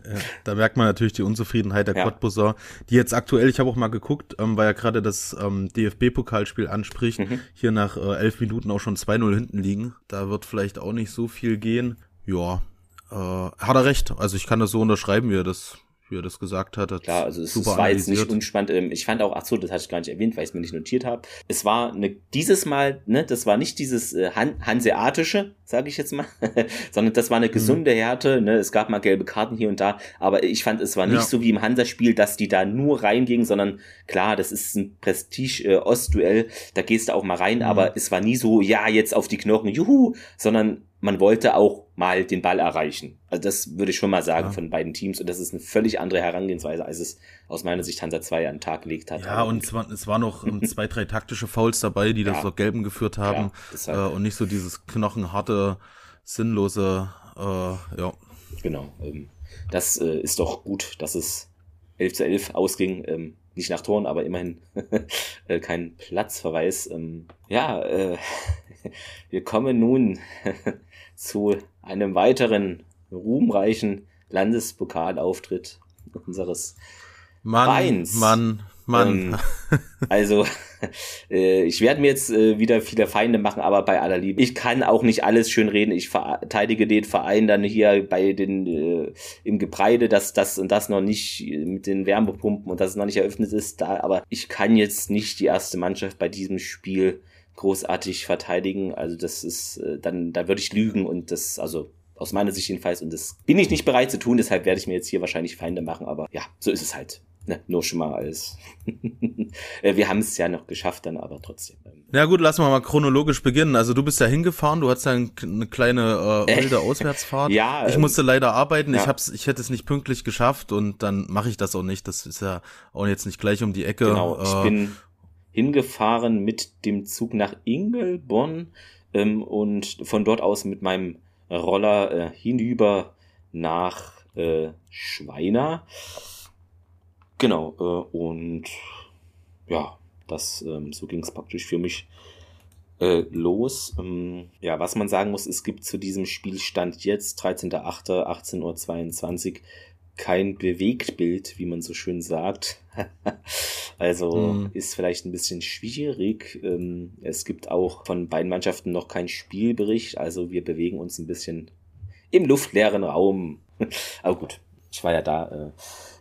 da merkt man natürlich die Unzufriedenheit der ja. Cottbuser, die jetzt aktuell, ich habe auch mal geguckt, ähm, weil ja gerade das ähm, DFB-Pokalspiel anspricht, mhm. hier nach äh, elf Minuten auch schon 2-0 hinten liegen. Da wird vielleicht auch nicht so viel gehen. Ja, äh, hat er recht. Also ich kann das so unterschreiben, wie er das wie er das gesagt hat. Klar, also es, es war jetzt nicht unspannend. Ähm, ich fand auch, ach so, das hatte ich gar nicht erwähnt, weil ich es mir nicht notiert habe. Es war eine, dieses Mal, ne, das war nicht dieses äh, Han Hanseatische, sage ich jetzt mal, [laughs] sondern das war eine mhm. gesunde Härte. Ne? Es gab mal gelbe Karten hier und da, aber ich fand, es war nicht ja. so wie im Hansa-Spiel, dass die da nur reingingen, sondern klar, das ist ein Prestige-Ostduell, äh, da gehst du auch mal rein, mhm. aber es war nie so, ja, jetzt auf die Knochen, juhu, sondern man wollte auch mal den Ball erreichen. Also das würde ich schon mal sagen ja. von beiden Teams und das ist eine völlig andere Herangehensweise, als es aus meiner Sicht Hansa 2 an den Tag gelegt hat. Ja, und es, war, es waren noch um, zwei, drei taktische Fouls dabei, die das ja. Gelben geführt haben ja, äh, und nicht so dieses knochenharte, sinnlose, äh, ja. Genau, ähm, das äh, ist doch gut, dass es 11 zu 11 ausging. Ähm, nicht nach Toren, aber immerhin [laughs] äh, kein Platzverweis. Ähm, ja, äh, [laughs] wir kommen nun zu einem weiteren ruhmreichen Landespokalauftritt unseres Mann, Vereins. Mann, Mann. Ähm, also, [laughs] äh, ich werde mir jetzt äh, wieder viele Feinde machen, aber bei aller Liebe. Ich kann auch nicht alles schön reden. Ich verteidige den Verein dann hier bei den äh, im Gebreide, dass das und das noch nicht mit den Wärmepumpen und dass es noch nicht eröffnet ist. Da, aber ich kann jetzt nicht die erste Mannschaft bei diesem Spiel großartig verteidigen. Also das ist äh, dann, da würde ich lügen und das, also aus meiner Sicht jedenfalls, und das bin ich nicht bereit zu tun, deshalb werde ich mir jetzt hier wahrscheinlich Feinde machen, aber ja, so ist es halt. Ne, nur schon mal als. [laughs] Äh, wir haben es ja noch geschafft, dann aber trotzdem. Ähm. Ja gut, lassen wir mal chronologisch beginnen. Also du bist ja hingefahren, du hattest ja eine kleine äh, [laughs] wilde Auswärtsfahrt. ja. Ich musste leider arbeiten. Ja. Ich hab's, ich hätte es nicht pünktlich geschafft und dann mache ich das auch nicht. Das ist ja auch jetzt nicht gleich um die Ecke. Genau, ich äh, bin hingefahren mit dem Zug nach Ingelbonn ähm, und von dort aus mit meinem Roller äh, hinüber nach äh, Schweiner. Genau, äh, und ja, das, ähm, so ging es praktisch für mich äh, los. Ähm, ja, was man sagen muss, es gibt zu diesem Spielstand jetzt, 13.08.18.22 Uhr, kein Bewegtbild, wie man so schön sagt. [laughs] also mm. ist vielleicht ein bisschen schwierig. Ähm, es gibt auch von beiden Mannschaften noch keinen Spielbericht, also wir bewegen uns ein bisschen im luftleeren Raum. [laughs] Aber gut, ich war ja da. Äh,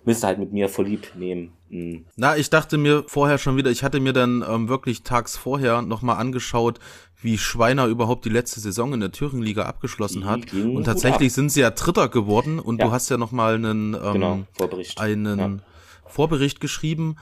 müsste halt mit mir vorlieb nehmen. Mhm. Na, ich dachte mir vorher schon wieder, ich hatte mir dann ähm, wirklich tags vorher nochmal angeschaut, wie Schweiner überhaupt die letzte Saison in der Thüringenliga abgeschlossen hat. Und tatsächlich sind sie ja Dritter geworden und ja. du hast ja nochmal einen, ähm, genau, Vorbericht. einen ja. Vorbericht geschrieben.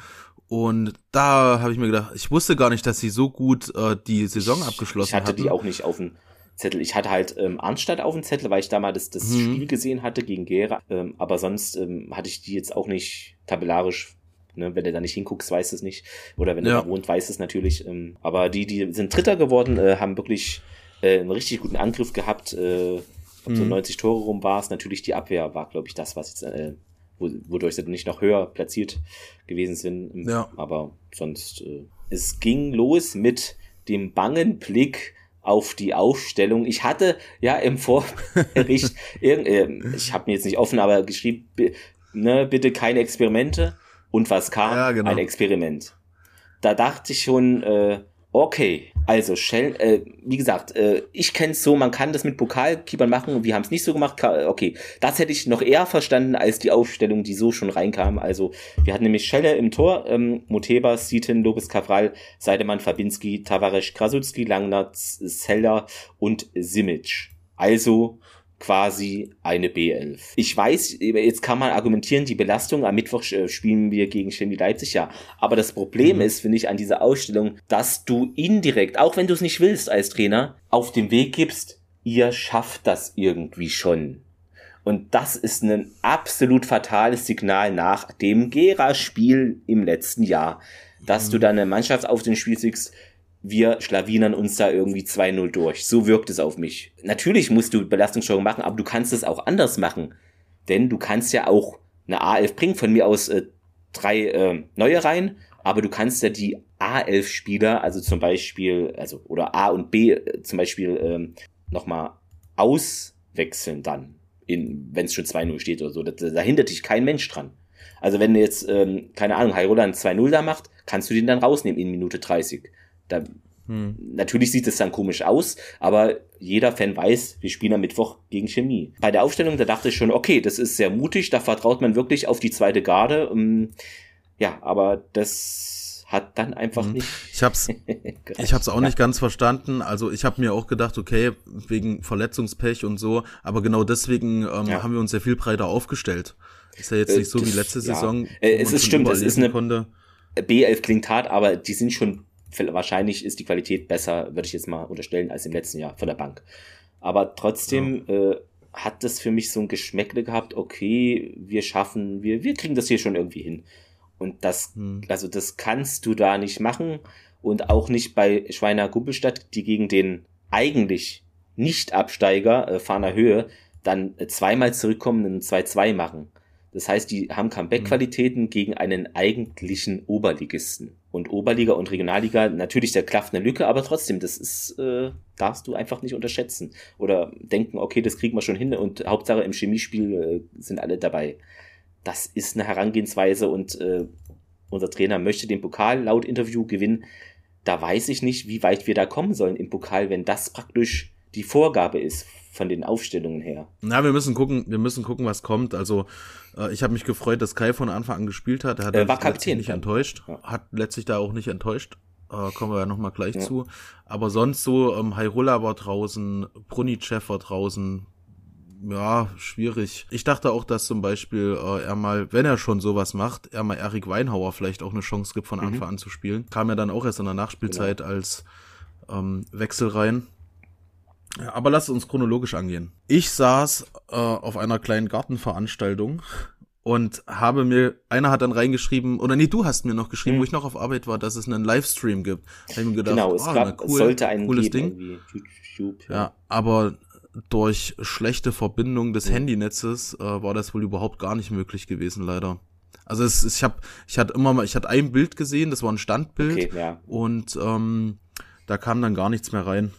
Und da habe ich mir gedacht, ich wusste gar nicht, dass sie so gut äh, die Saison abgeschlossen haben. Ich hatte hatten. die auch nicht auf dem Zettel. Ich hatte halt ähm, Arnstadt auf dem Zettel, weil ich da mal das, das mhm. Spiel gesehen hatte gegen Gera. Ähm, aber sonst ähm, hatte ich die jetzt auch nicht tabellarisch Ne, wenn du da nicht hinguckst, weißt es nicht. Oder wenn ja. du da wohnt, weißt es natürlich. Ähm, aber die, die sind Dritter geworden, äh, haben wirklich äh, einen richtig guten Angriff gehabt. Äh, ob mhm. so 90 Tore rum war es. Natürlich die Abwehr war, glaube ich, das, was jetzt, äh, wodurch sie nicht noch höher platziert gewesen sind. Ähm, ja. Aber sonst, äh, es ging los mit dem bangen Blick auf die Aufstellung. Ich hatte ja im Vorbericht, [laughs] äh, ich habe mir jetzt nicht offen, aber geschrieben, ne, bitte keine Experimente. Und was kam? Ja, genau. Ein Experiment. Da dachte ich schon, äh, okay, also Shell, äh, wie gesagt, äh, ich kenne es so, man kann das mit Pokalkeepern machen, wir haben es nicht so gemacht. Okay, das hätte ich noch eher verstanden als die Aufstellung, die so schon reinkam. Also wir hatten nämlich Scheller im Tor, ähm, Moteba, Seaton, Lopez Cavral, Seidemann, Fabinski, Tavares, Krasutski, Langnatz, Seller und Simic. Also quasi eine B11. Ich weiß, jetzt kann man argumentieren, die Belastung, am Mittwoch äh, spielen wir gegen Chemie Leipzig, ja. Aber das Problem mhm. ist, finde ich, an dieser Ausstellung, dass du indirekt, auch wenn du es nicht willst als Trainer, auf den Weg gibst, ihr schafft das irgendwie schon. Und das ist ein absolut fatales Signal nach dem Gera-Spiel im letzten Jahr, dass mhm. du da eine Mannschaft auf den Spiel siehst, wir schlawinern uns da irgendwie 2-0 durch. So wirkt es auf mich. Natürlich musst du Belastungssteuerung machen, aber du kannst es auch anders machen. Denn du kannst ja auch eine A11 bringen, von mir aus äh, drei äh, neue rein, aber du kannst ja die A11-Spieler, also zum Beispiel, also oder A und B äh, zum Beispiel ähm, nochmal auswechseln dann, wenn es schon 2-0 steht oder so. Da, da hindert dich kein Mensch dran. Also wenn jetzt, ähm, keine Ahnung, Heiroland 2-0 da macht, kannst du den dann rausnehmen in Minute 30. Da, hm. Natürlich sieht es dann komisch aus, aber jeder Fan weiß, wir spielen am Mittwoch gegen Chemie. Bei der Aufstellung, da dachte ich schon, okay, das ist sehr mutig, da vertraut man wirklich auf die zweite Garde. Ähm, ja, aber das hat dann einfach hm. nicht. Ich hab's, [laughs] ich hab's auch nicht ganz verstanden. Also ich habe mir auch gedacht, okay, wegen Verletzungspech und so, aber genau deswegen ähm, ja. haben wir uns sehr viel breiter aufgestellt. Ist ja jetzt nicht so das, wie letzte ja. Saison. Äh, es ist stimmt, es ist eine konnte. B11 klingt hart, aber die sind schon wahrscheinlich ist die Qualität besser, würde ich jetzt mal unterstellen, als im letzten Jahr von der Bank. Aber trotzdem ja. äh, hat das für mich so ein Geschmäckle gehabt, okay, wir schaffen, wir, wir kriegen das hier schon irgendwie hin. Und das, hm. also das kannst du da nicht machen und auch nicht bei Schweiner Gumpelstadt, die gegen den eigentlich Nicht-Absteiger, äh, Fahner Höhe, dann äh, zweimal zurückkommen und 2-2 machen. Das heißt, die haben Comeback-Qualitäten mhm. gegen einen eigentlichen Oberligisten. Und Oberliga und Regionalliga, natürlich, da klafft eine Lücke, aber trotzdem, das ist, äh, darfst du einfach nicht unterschätzen. Oder denken, okay, das kriegen wir schon hin und Hauptsache im Chemiespiel äh, sind alle dabei. Das ist eine Herangehensweise und äh, unser Trainer möchte den Pokal laut Interview gewinnen. Da weiß ich nicht, wie weit wir da kommen sollen im Pokal, wenn das praktisch die Vorgabe ist von den Aufstellungen her. Na, wir müssen gucken, wir müssen gucken, was kommt. Also äh, ich habe mich gefreut, dass Kai von Anfang an gespielt hat. Er hat äh, war Kapitän. nicht enttäuscht, ja. hat letztlich da auch nicht enttäuscht. Äh, kommen wir ja nochmal gleich ja. zu. Aber sonst so, ähm, Hairola war draußen, Brunicev war draußen. Ja, schwierig. Ich dachte auch, dass zum Beispiel äh, er mal, wenn er schon sowas macht, er mal Erik Weinhauer vielleicht auch eine Chance gibt, von mhm. Anfang mhm. an zu spielen. Kam ja dann auch erst in der Nachspielzeit genau. als ähm, Wechsel rein. Ja, aber lass uns chronologisch angehen. Ich saß äh, auf einer kleinen Gartenveranstaltung und habe mir, einer hat dann reingeschrieben, oder nee, du hast mir noch geschrieben, hm. wo ich noch auf Arbeit war, dass es einen Livestream gibt. Hab ich mir gedacht, genau, es, oh, gab, cool, es sollte ein cooles Ding. YouTube, ja. ja. aber durch schlechte Verbindung des. Handynetzes äh, war das wohl überhaupt gar nicht möglich gewesen, leider. Also es, ich habe, ich hatte immer mal, ich hatte ein Bild gesehen, das war ein Standbild okay, ja. und ähm, da kam dann gar nichts mehr rein.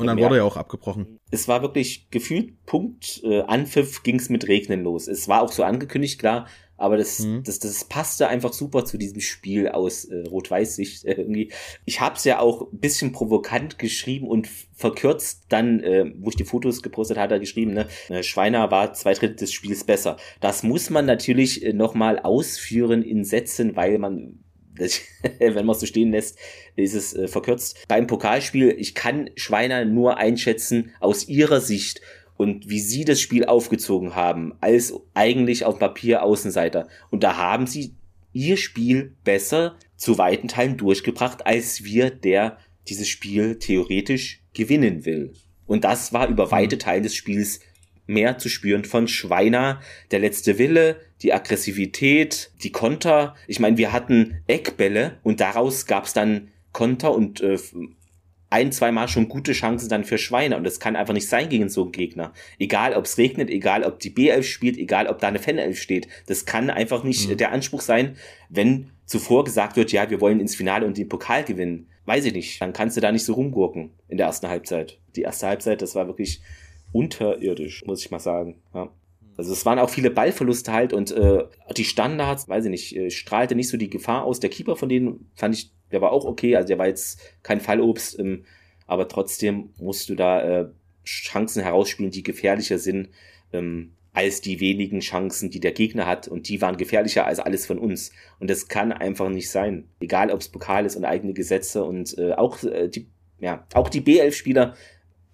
Und dann ja, wurde er auch abgebrochen. Es war wirklich gefühlt Punkt äh, Anpfiff ging es mit Regnen los. Es war auch so angekündigt, klar, aber das, mhm. das, das passte einfach super zu diesem Spiel aus äh, Rot-Weiß-Sicht äh, irgendwie. Ich habe es ja auch ein bisschen provokant geschrieben und verkürzt dann, äh, wo ich die Fotos gepostet hatte, geschrieben, ne, äh, Schweiner war zwei Drittel des Spiels besser. Das muss man natürlich äh, nochmal ausführen in Sätzen, weil man [laughs] wenn man es so stehen lässt, ist es äh, verkürzt. Beim Pokalspiel, ich kann Schweiner nur einschätzen aus ihrer Sicht und wie sie das Spiel aufgezogen haben, als eigentlich auf Papier Außenseiter. Und da haben sie ihr Spiel besser zu weiten Teilen durchgebracht, als wir, der dieses Spiel theoretisch gewinnen will. Und das war über weite mhm. Teile des Spiels mehr zu spüren von Schweiner, der letzte Wille, die Aggressivität, die Konter. Ich meine, wir hatten Eckbälle und daraus gab es dann Konter und äh, ein, zweimal schon gute Chancen dann für Schweine. Und das kann einfach nicht sein gegen so einen Gegner. Egal, ob es regnet, egal, ob die B11 spielt, egal, ob da eine Fan-11 steht. Das kann einfach nicht mhm. der Anspruch sein, wenn zuvor gesagt wird, ja, wir wollen ins Finale und den Pokal gewinnen. Weiß ich nicht. Dann kannst du da nicht so rumgurken in der ersten Halbzeit. Die erste Halbzeit, das war wirklich unterirdisch, muss ich mal sagen. Ja. Also es waren auch viele Ballverluste halt und äh, die Standards, weiß ich nicht, äh, strahlte nicht so die Gefahr aus. Der Keeper von denen fand ich der war auch okay, also der war jetzt kein Fallobst, ähm, aber trotzdem musst du da äh, Chancen herausspielen, die gefährlicher sind ähm, als die wenigen Chancen, die der Gegner hat. Und die waren gefährlicher als alles von uns. Und das kann einfach nicht sein. Egal, ob es Pokal ist und eigene Gesetze und äh, auch äh, die, ja, auch die B11-Spieler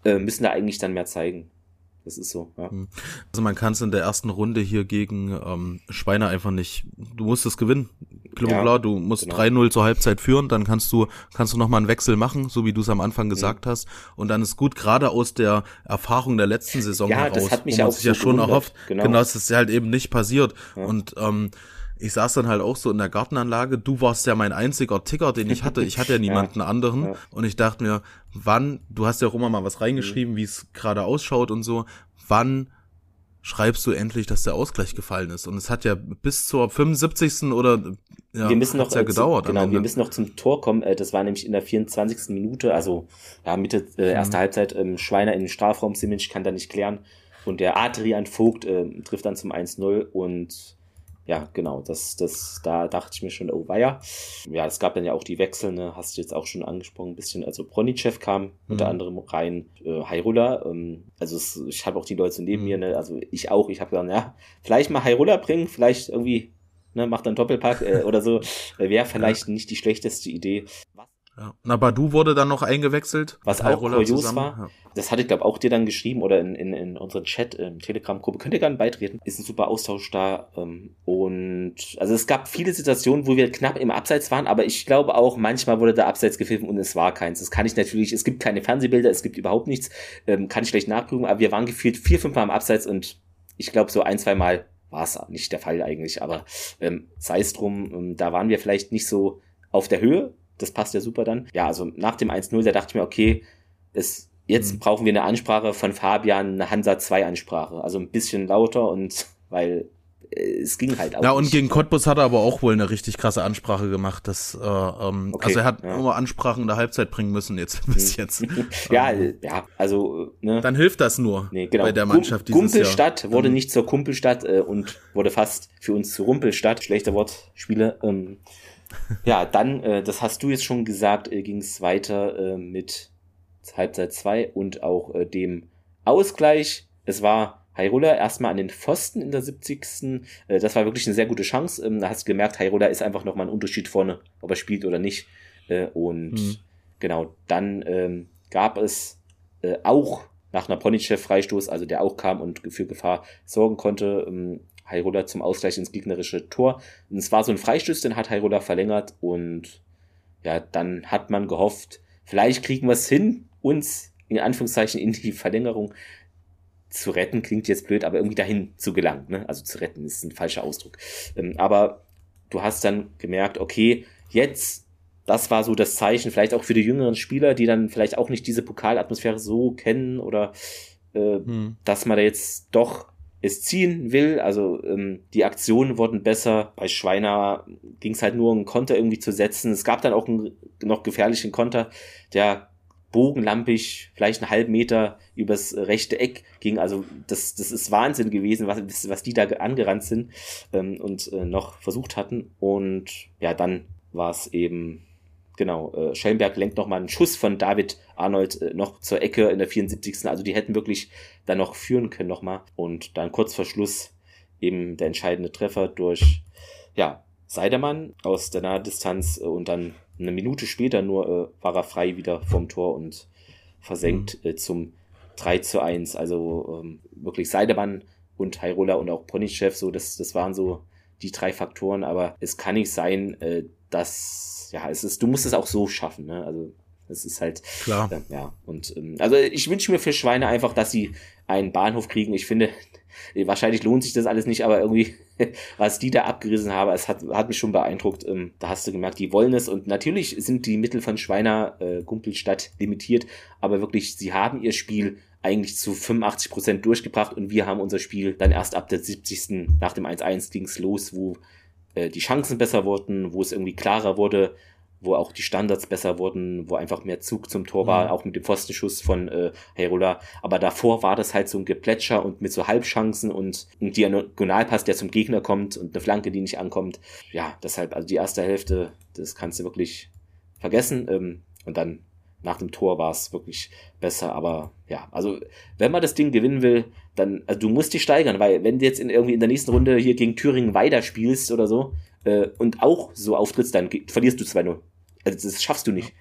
äh, müssen da eigentlich dann mehr zeigen. Das ist so, ja. Hm. Also man kann es in der ersten Runde hier gegen ähm, Schweine einfach nicht. Du musst es gewinnen. Klipp ja, klar, du musst genau. 3-0 zur Halbzeit führen, dann kannst du, kannst du nochmal einen Wechsel machen, so wie du es am Anfang gesagt mhm. hast. Und dann ist gut, gerade aus der Erfahrung der letzten Saison ja, heraus, das hat mich wo man sich so ja schon erhofft, genau. genau, das ist halt eben nicht passiert. Ja. Und ähm, ich saß dann halt auch so in der Gartenanlage. Du warst ja mein einziger Ticker, den ich hatte. Ich hatte ja [laughs] niemanden ja, anderen. Ja. Und ich dachte mir, wann, du hast ja auch immer mal was reingeschrieben, mhm. wie es gerade ausschaut und so. Wann schreibst du endlich, dass der Ausgleich gefallen ist? Und es hat ja bis zur 75. oder ja, wir müssen noch ja gedauert. Zu, genau, wir müssen noch zum Tor kommen. Äh, das war nämlich in der 24. Minute, also ja, Mitte äh, erste mhm. Halbzeit. Ähm, Schweiner in den Strafraum, Simic kann da nicht klären. Und der Adrian Vogt äh, trifft dann zum 1-0 und ja, genau, das, das, da dachte ich mir schon, oh weia. Ja, es gab dann ja auch die Wechsel, ne, hast du jetzt auch schon angesprochen, ein bisschen. Also Bronicev kam mhm. unter anderem rein, äh, Hayrula, ähm, also es, ich habe auch die Leute neben mhm. mir, ne, also ich auch, ich habe gesagt, ja, vielleicht mal Hayrula bringen, vielleicht irgendwie, ne, macht dann Doppelpack äh, oder so, [laughs] äh, wäre vielleicht nicht die schlechteste Idee. Was ja. Na, Badu wurde dann noch eingewechselt. Was auch kurios war, ja. das hatte ich glaube auch dir dann geschrieben oder in, in, in unseren Chat, in Telegram-Gruppe, könnt ihr gerne beitreten. Ist ein super Austausch da. Ähm, und also es gab viele Situationen, wo wir knapp im Abseits waren, aber ich glaube auch, manchmal wurde der Abseits gefilmt und es war keins. Das kann ich natürlich, es gibt keine Fernsehbilder, es gibt überhaupt nichts, ähm, kann ich schlecht nachprüfen, aber wir waren gefühlt vier, fünf Mal im Abseits und ich glaube so ein, zwei Mal war es nicht der Fall eigentlich, aber ähm, sei es drum, ähm, da waren wir vielleicht nicht so auf der Höhe das passt ja super dann. Ja, also nach dem 1-0, da dachte ich mir, okay, es, jetzt mhm. brauchen wir eine Ansprache von Fabian, eine Hansa 2 Ansprache. Also ein bisschen lauter und weil äh, es ging halt auch. Ja, und nicht. gegen Cottbus hat er aber auch wohl eine richtig krasse Ansprache gemacht. Dass, äh, ähm, okay, also er hat ja. immer Ansprachen in der Halbzeit bringen müssen jetzt [laughs] bis mhm. jetzt. [laughs] ja, ähm, ja, also ne. Dann hilft das nur nee, genau. bei der Mannschaft dieses Kumpelstadt Jahr. wurde mhm. nicht zur Kumpelstadt äh, und wurde fast für uns zu Rumpelstadt. Schlechter Wortspiele. Ähm, ja, dann, äh, das hast du jetzt schon gesagt, äh, ging es weiter äh, mit Halbzeit 2 und auch äh, dem Ausgleich. Es war Hairola erstmal an den Pfosten in der 70. Äh, das war wirklich eine sehr gute Chance. Ähm, da hast du gemerkt, Hairola ist einfach nochmal ein Unterschied vorne, ob er spielt oder nicht. Äh, und mhm. genau, dann ähm, gab es äh, auch nach einer Ponychef-Freistoß, also der auch kam und für Gefahr sorgen konnte, ähm, Hairola zum Ausgleich ins gegnerische Tor. Und es war so ein Freistoß, den hat Hairola verlängert und ja, dann hat man gehofft, vielleicht kriegen wir es hin, uns in Anführungszeichen in die Verlängerung zu retten, klingt jetzt blöd, aber irgendwie dahin zu gelangen. Ne? Also zu retten ist ein falscher Ausdruck. Ähm, aber du hast dann gemerkt, okay, jetzt, das war so das Zeichen, vielleicht auch für die jüngeren Spieler, die dann vielleicht auch nicht diese Pokalatmosphäre so kennen oder äh, hm. dass man da jetzt doch es ziehen will. Also ähm, die Aktionen wurden besser. Bei Schweiner ging es halt nur um Konter irgendwie zu setzen. Es gab dann auch einen noch gefährlichen Konter, der bogenlampig, vielleicht einen halben Meter übers rechte Eck ging. Also das, das ist Wahnsinn gewesen, was, was die da angerannt sind ähm, und äh, noch versucht hatten. Und ja, dann war es eben genau, äh, Schellenberg lenkt nochmal einen Schuss von David Arnold äh, noch zur Ecke in der 74. Also die hätten wirklich dann noch führen können nochmal. Und dann kurz vor Schluss eben der entscheidende Treffer durch, ja, Seidemann aus der Nahdistanz äh, und dann eine Minute später nur äh, war er frei wieder vom Tor und versenkt mhm. äh, zum 3 zu 1. Also ähm, wirklich Seidemann und Hairola und auch Ponychef, so das, das waren so die drei Faktoren, aber es kann nicht sein, äh, dass, ja, es ist, du musst es auch so schaffen, ne? Also es ist halt klar. Äh, ja, und ähm, also ich wünsche mir für Schweine einfach, dass sie einen Bahnhof kriegen. Ich finde, [laughs] wahrscheinlich lohnt sich das alles nicht, aber irgendwie, [laughs] was die da abgerissen haben, es hat, hat mich schon beeindruckt. Ähm, da hast du gemerkt, die wollen es und natürlich sind die Mittel von Schweiner äh, Gumpelstadt limitiert, aber wirklich, sie haben ihr Spiel eigentlich zu 85 Prozent durchgebracht und wir haben unser Spiel dann erst ab der 70. nach dem 1-1 ging's los, wo äh, die Chancen besser wurden, wo es irgendwie klarer wurde, wo auch die Standards besser wurden, wo einfach mehr Zug zum Tor war, mhm. auch mit dem Pfostenschuss von äh, Herola. Aber davor war das halt so ein Geplätscher und mit so Halbchancen und ein Diagonalpass, der zum Gegner kommt und eine Flanke, die nicht ankommt. Ja, deshalb, also die erste Hälfte, das kannst du wirklich vergessen. Ähm, und dann nach dem Tor war es wirklich besser. Aber ja, also wenn man das Ding gewinnen will, dann, also du musst dich steigern, weil wenn du jetzt in, irgendwie in der nächsten Runde hier gegen Thüringen weiter spielst oder so äh, und auch so auftrittst, dann verlierst du 2-0. Also das schaffst du nicht.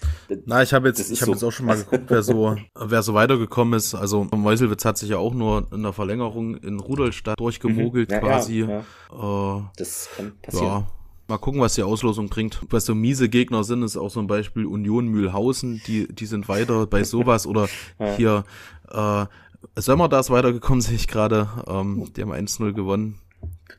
Na, ich habe jetzt, ich habe so. jetzt auch schon mal geguckt, wer so, [laughs] wer so weitergekommen ist. Also Meuselwitz hat sich ja auch nur in der Verlängerung in Rudolstadt durchgemogelt mhm. ja, quasi. Ja, ja. Äh, das kann passieren. Ja. Mal gucken, was die Auslosung bringt. Was so miese Gegner sind, ist auch so ein Beispiel Union Mühlhausen, die, die sind weiter bei sowas oder [laughs] ja. hier äh, Sömmer da ist weitergekommen, [laughs] sehe ich gerade. Ähm, die haben 1-0 gewonnen.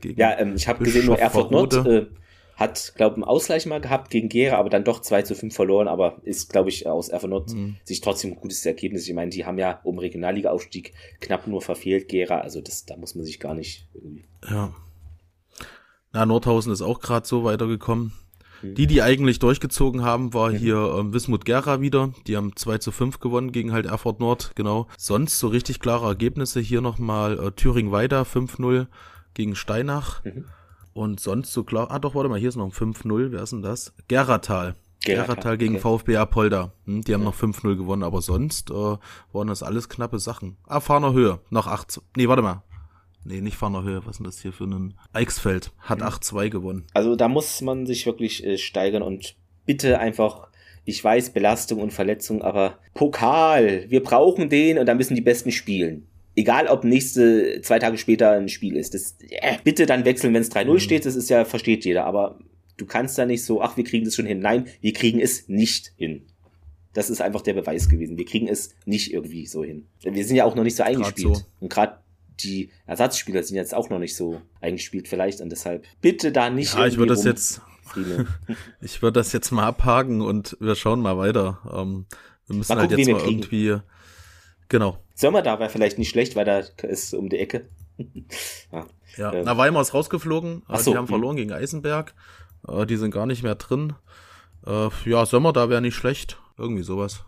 ja, ähm, ich habe gesehen, nur Erfurt Nord äh, hat, glaube ich, einen Ausgleich mal gehabt gegen Gera, aber dann doch 2 zu 5 verloren, aber ist, glaube ich, aus Erfurt Nord mhm. sich trotzdem ein gutes Ergebnis. Ich meine, die haben ja um Regionalliga-Aufstieg knapp nur verfehlt, Gera, also das, da muss man sich gar nicht irgendwie. Ja. Na, Nordhausen ist auch gerade so weitergekommen. Mhm. Die, die eigentlich durchgezogen haben, war mhm. hier ähm, Wismut Gera wieder. Die haben 2 zu 5 gewonnen gegen halt Erfurt Nord, genau. Sonst so richtig klare Ergebnisse. Hier nochmal äh, Thüringen weiter 5-0 gegen Steinach. Mhm. Und sonst so klar, ah doch, warte mal, hier ist noch ein 5-0, wer ist denn das? Geratal. Geratal, Geratal gegen okay. VfB Apolda. Hm, die haben ja. noch 5-0 gewonnen, aber sonst äh, waren das alles knappe Sachen. Ah, Fahner Höhe, noch 8. Nee, warte mal. Nee, nicht Fahner Höhe, was ist denn das hier für ein Eichsfeld? Hat 8-2 mhm. gewonnen. Also da muss man sich wirklich äh, steigern und bitte einfach ich weiß, Belastung und Verletzung, aber Pokal, wir brauchen den und da müssen die Besten spielen egal ob nächste, zwei Tage später ein Spiel ist. Das, äh, bitte dann wechseln, wenn es 3-0 mhm. steht, das ist ja, versteht jeder, aber du kannst da nicht so, ach, wir kriegen das schon hin. Nein, wir kriegen es nicht hin. Das ist einfach der Beweis gewesen. Wir kriegen es nicht irgendwie so hin. Wir sind ja auch noch nicht so eingespielt. So. Und gerade die Ersatzspieler sind jetzt auch noch nicht so eingespielt vielleicht und deshalb bitte da nicht. Ja, ich würde das jetzt, [laughs] ich würde das jetzt mal abhaken und wir schauen mal weiter. Ähm, wir müssen mal halt gucken, jetzt mal irgendwie, genau. Sommer da wäre vielleicht nicht schlecht, weil da ist um die Ecke. ja, [laughs] ja. Ähm. na Weimar ist rausgeflogen. Ach so. Die haben verloren gegen Eisenberg. Äh, die sind gar nicht mehr drin. Äh, ja, Sommer da wäre nicht schlecht. Irgendwie sowas.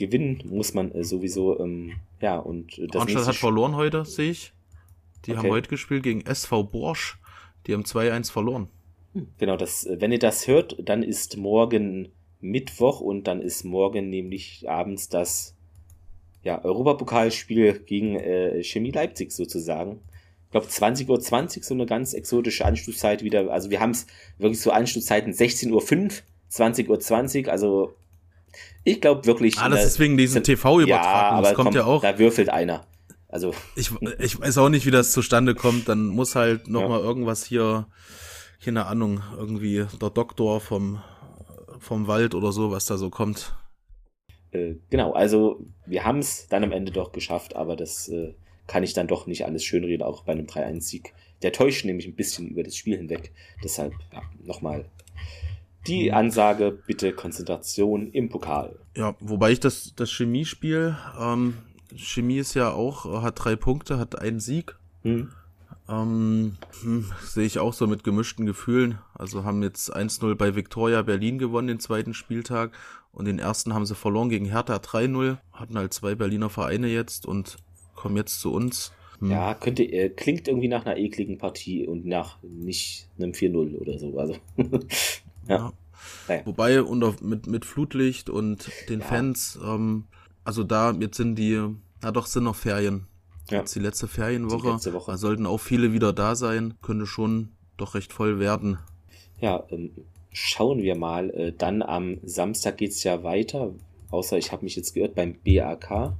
Gewinnen muss man äh, sowieso, ähm, ja, und das Arnstadt hat verloren heute, sehe ich. Die okay. haben heute gespielt gegen SV Borsch. Die haben 2-1 verloren. Hm, genau, das, wenn ihr das hört, dann ist morgen Mittwoch und dann ist morgen nämlich abends das ja, Europapokalspiel gegen äh, Chemie Leipzig sozusagen. Ich glaube 20.20 Uhr 20, so eine ganz exotische Anschlusszeit wieder. Also wir haben es wirklich so Anschlusszeiten 16.05 Uhr, 20.20 Uhr 20, also ich glaube wirklich. Ah, das ist wegen diesem TV-Übertragung. Ja, aber das kommt, kommt ja auch. Da würfelt einer. Also. Ich, ich weiß auch nicht, wie das zustande kommt. Dann muss halt noch ja. mal irgendwas hier, keine Ahnung, irgendwie der Doktor vom, vom Wald oder so, was da so kommt. Äh, genau, also wir haben es dann am Ende doch geschafft, aber das äh, kann ich dann doch nicht alles schönreden, auch bei einem 3-1-Sieg. Der täuscht nämlich ein bisschen über das Spiel hinweg. Deshalb ja, nochmal die Ansage, bitte Konzentration im Pokal. Ja, wobei ich das, das Chemiespiel, ähm, Chemie ist ja auch, hat drei Punkte, hat einen Sieg. Hm. Ähm, hm, Sehe ich auch so mit gemischten Gefühlen. Also haben jetzt 1-0 bei Viktoria Berlin gewonnen, den zweiten Spieltag. Und den ersten haben sie verloren gegen Hertha 3-0. Hatten halt zwei Berliner Vereine jetzt und kommen jetzt zu uns. Hm. Ja, könnte, äh, klingt irgendwie nach einer ekligen Partie und nach nicht einem 4-0 oder so. Also, [laughs] ja. ja. Wobei unter, mit, mit Flutlicht und den ja. Fans, ähm, also da, jetzt sind die, na doch, sind noch Ferien. Ja. Jetzt die letzte Ferienwoche. Die letzte Woche. Da sollten auch viele wieder da sein. Könnte schon doch recht voll werden. Ja, ähm, schauen wir mal. Äh, dann am Samstag geht es ja weiter. Außer ich habe mich jetzt geirrt beim BAK.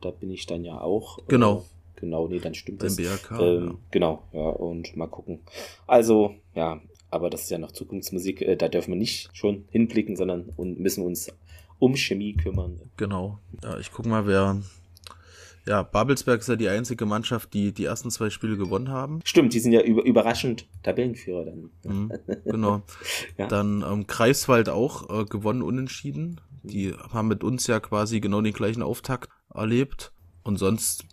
Da bin ich dann ja auch. Äh, genau. Genau, nee, dann stimmt beim das. BAK. Ähm, ja. Genau, ja, und mal gucken. Also, ja, aber das ist ja noch Zukunftsmusik. Äh, da dürfen wir nicht schon hinblicken, sondern und müssen uns um Chemie kümmern. Genau. Ja, ich guck mal, wer ja, Babelsberg ist ja die einzige Mannschaft, die die ersten zwei Spiele gewonnen haben. Stimmt, die sind ja über, überraschend Tabellenführer dann. Mhm, genau. [laughs] ja. Dann ähm, Kreiswald auch äh, gewonnen, unentschieden. Die haben mit uns ja quasi genau den gleichen Auftakt erlebt. Und sonst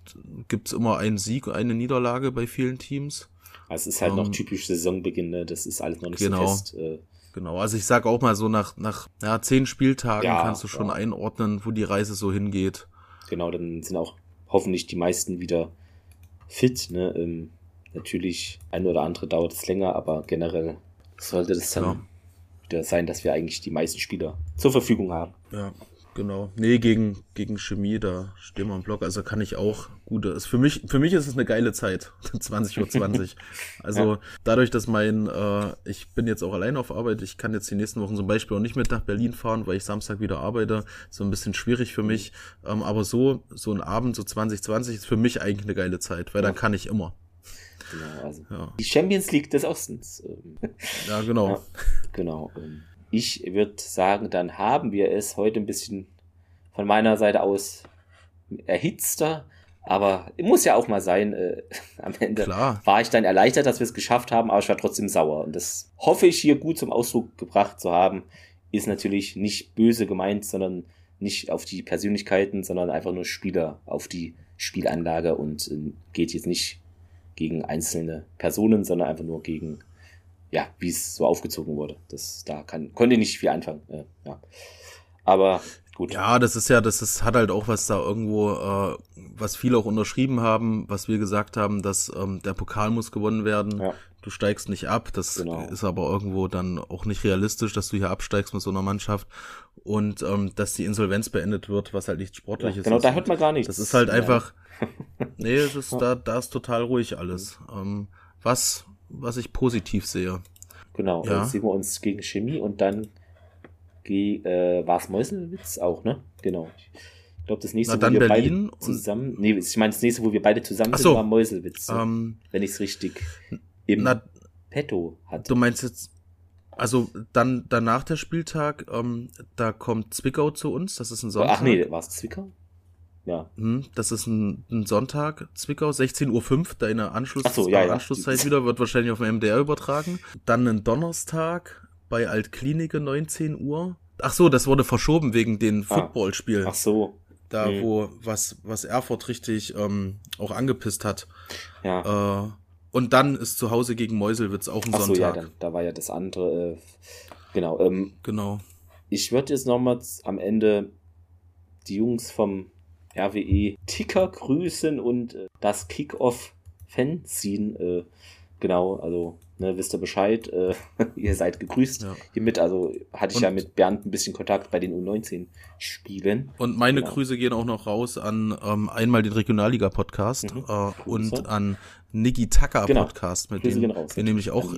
gibt's immer einen Sieg, eine Niederlage bei vielen Teams. Also es ist halt ähm, noch typisch Saisonbeginn, ne? das ist alles noch nicht genau. so fest. Äh, Genau, also ich sag auch mal so nach, nach ja, zehn Spieltagen ja, kannst du schon ja. einordnen, wo die Reise so hingeht. Genau, dann sind auch hoffentlich die meisten wieder fit. Ne? Ähm, natürlich, ein oder andere dauert es länger, aber generell sollte das dann ja. wieder sein, dass wir eigentlich die meisten Spieler zur Verfügung haben. Ja, Genau. Nee, gegen, gegen Chemie, da stehen wir im Block. Also kann ich auch gute. Ist für mich, für mich ist es eine geile Zeit. [laughs] 20.20 Uhr. 20. [laughs] Also ja. dadurch, dass mein, äh, ich bin jetzt auch allein auf Arbeit, ich kann jetzt die nächsten Wochen zum Beispiel auch nicht mit nach Berlin fahren, weil ich Samstag wieder arbeite. So ein bisschen schwierig für mich. Ähm, aber so, so ein Abend, so 2020 ist für mich eigentlich eine geile Zeit, weil ja. dann kann ich immer. Genau, also ja. die Champions League des Ostens. Ähm. Ja, genau. [laughs] Ja, genau. Ich würde sagen, dann haben wir es heute ein bisschen von meiner Seite aus erhitzter. Aber muss ja auch mal sein. Äh, [laughs] am Ende Klar. war ich dann erleichtert, dass wir es geschafft haben, aber ich war trotzdem sauer. Und das hoffe ich hier gut zum Ausdruck gebracht zu haben. Ist natürlich nicht böse gemeint, sondern nicht auf die Persönlichkeiten, sondern einfach nur Spieler auf die Spielanlage und äh, geht jetzt nicht gegen einzelne Personen, sondern einfach nur gegen ja, wie es so aufgezogen wurde. Das, da kann, konnte ich nicht viel anfangen. Äh, ja. Aber gut. Ja, das ist ja, das ist, hat halt auch was da irgendwo, äh, was viele auch unterschrieben haben, was wir gesagt haben, dass ähm, der Pokal muss gewonnen werden. Ja. Du steigst nicht ab. Das genau. ist aber irgendwo dann auch nicht realistisch, dass du hier absteigst mit so einer Mannschaft und ähm, dass die Insolvenz beendet wird, was halt nichts Sportliches ja, genau, ist. Genau, da hört man gar nichts. Das ist halt einfach. [laughs] nee, es ist da, da ist total ruhig alles. Ähm, was was ich positiv sehe. Genau, ja. jetzt sehen wir uns gegen Chemie und dann äh, war es Meuselwitz auch, ne? Genau. Ich glaube, das nächste, Na, wo wir Berlin beide zusammen. Nee, ich meine, das nächste, wo wir beide zusammen so, sind, war Meuselwitz. Ähm, wenn ich es richtig im na, Petto hatte. Du meinst jetzt, also dann danach der Spieltag, ähm, da kommt Zwickau zu uns, das ist ein Sonntag. Ach nee, war es Zwickau? Ja. Hm, das ist ein, ein Sonntag, Zwickau, 16.05 Uhr, deine Anschluss, so, ja, ja. Anschlusszeit wieder, wird wahrscheinlich auf dem MDR übertragen. Dann ein Donnerstag bei Altklinike, 19 Uhr. Ach so, das wurde verschoben wegen den ah. Footballspiel. Ach so. Da, mhm. wo, was, was Erfurt richtig ähm, auch angepisst hat. Ja. Äh, und dann ist zu Hause gegen Meuselwitz auch ein Ach so, Sonntag. ja, dann, da war ja das andere. Äh, genau. Ähm, genau. Ich würde jetzt nochmal am Ende die Jungs vom RWE Ticker grüßen und äh, das Kick-Off-Fanzine. Äh, genau, also ne, wisst ihr Bescheid. Äh, [laughs] ihr seid gegrüßt ja. hiermit. Also hatte ich und, ja mit Bernd ein bisschen Kontakt bei den U19-Spielen. Und meine genau. Grüße gehen auch noch raus an ähm, einmal den Regionalliga-Podcast mhm. äh, und an Niki Tucker genau. Podcast, mit dem wir nämlich auch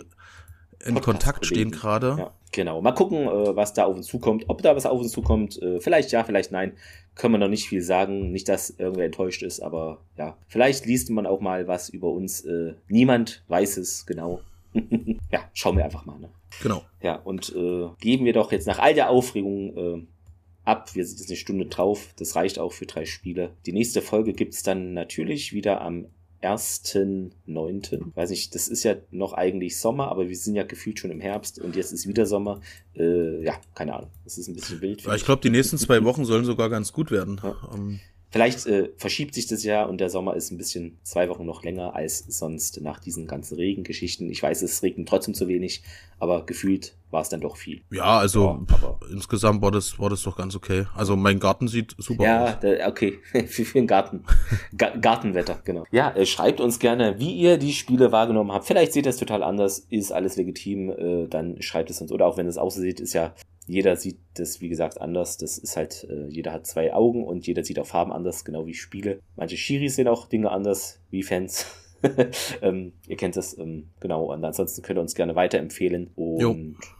in Kontakt stehen gerade. Ja, genau. Mal gucken, äh, was da auf uns zukommt. Ob da was auf uns zukommt, äh, vielleicht ja, vielleicht nein. Können wir noch nicht viel sagen. Nicht, dass irgendwer enttäuscht ist, aber ja. Vielleicht liest man auch mal was über uns. Äh, niemand weiß es genau. [laughs] ja, schauen wir einfach mal. Ne? Genau. Ja, und äh, geben wir doch jetzt nach all der Aufregung äh, ab. Wir sind jetzt eine Stunde drauf. Das reicht auch für drei Spiele. Die nächste Folge gibt es dann natürlich wieder am 1.9. Weiß nicht, das ist ja noch eigentlich Sommer, aber wir sind ja gefühlt schon im Herbst und jetzt ist wieder Sommer. Äh, ja, keine Ahnung. Das ist ein bisschen wild. Ich glaube, die nächsten zwei [laughs] Wochen sollen sogar ganz gut werden. Ja. Um, ähm, Vielleicht äh, verschiebt sich das ja und der Sommer ist ein bisschen zwei Wochen noch länger als sonst nach diesen ganzen Regengeschichten. Ich weiß, es regnet trotzdem zu wenig, aber gefühlt war es dann doch viel. Ja, also ja, insgesamt war das, war das doch ganz okay. Also mein Garten sieht super ja, aus. Ja, okay, [laughs] für, für den Garten. Gartenwetter, genau. Ja, äh, schreibt uns gerne, wie ihr die Spiele wahrgenommen habt. Vielleicht seht ihr es total anders, ist alles legitim, äh, dann schreibt es uns. Oder auch wenn es aussieht, ist ja jeder sieht das, wie gesagt, anders. Das ist halt, äh, jeder hat zwei Augen und jeder sieht auch Farben anders, genau wie Spiele. Manche Schiris sehen auch Dinge anders, wie Fans. [laughs] ähm, ihr kennt das, ähm, genau. Und ansonsten könnt ihr uns gerne weiterempfehlen. Und jo.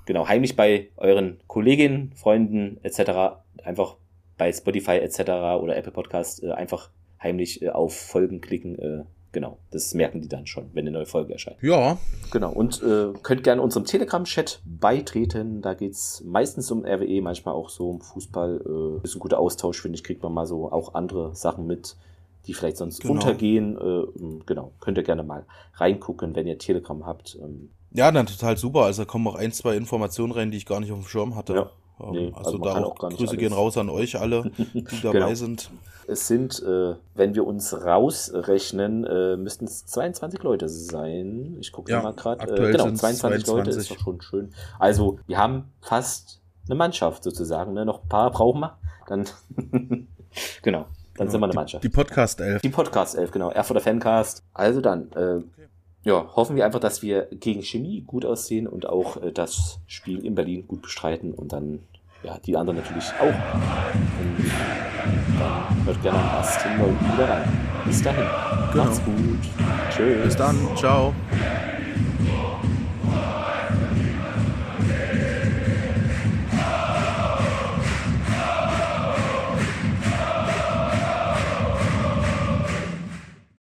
genau, heimlich bei euren Kolleginnen, Freunden etc. einfach bei Spotify etc. oder Apple Podcast äh, einfach heimlich äh, auf Folgen klicken. Äh, Genau, das merken die dann schon, wenn eine neue Folge erscheint. Ja. Genau, und äh, könnt gerne unserem Telegram-Chat beitreten. Da geht es meistens um RWE, manchmal auch so um Fußball. Äh, ist ein guter Austausch, finde ich. Kriegt man mal so auch andere Sachen mit, die vielleicht sonst genau. untergehen. Äh, genau, könnt ihr gerne mal reingucken, wenn ihr Telegram habt. Ähm. Ja, dann total super. Also da kommen auch ein, zwei Informationen rein, die ich gar nicht auf dem Schirm hatte. Ja. Ähm, nee, also, also da auch, Grüße gehen raus an euch alle, [laughs] die dabei genau. sind. Es sind, äh, wenn wir uns rausrechnen, äh, müssten es 22 Leute sein. Ich gucke ja, mal gerade. Äh, genau, 22, 22, Leute ist doch schon schön. Also wir haben fast eine Mannschaft sozusagen. Ne? Noch ein paar brauchen wir. Dann [laughs] genau. Dann genau, sind wir eine Mannschaft. Die Podcast 11. Die Podcast 11, genau. Erfurter Fancast. Also dann, äh, okay. Ja, hoffen wir einfach, dass wir gegen Chemie gut aussehen und auch äh, das Spiel in Berlin gut bestreiten und dann ja, die anderen natürlich auch. Und dann hört gerne am 1. November wieder rein. Bis dahin. Genau. Macht's gut. Tschüss. Bis dann. Ciao.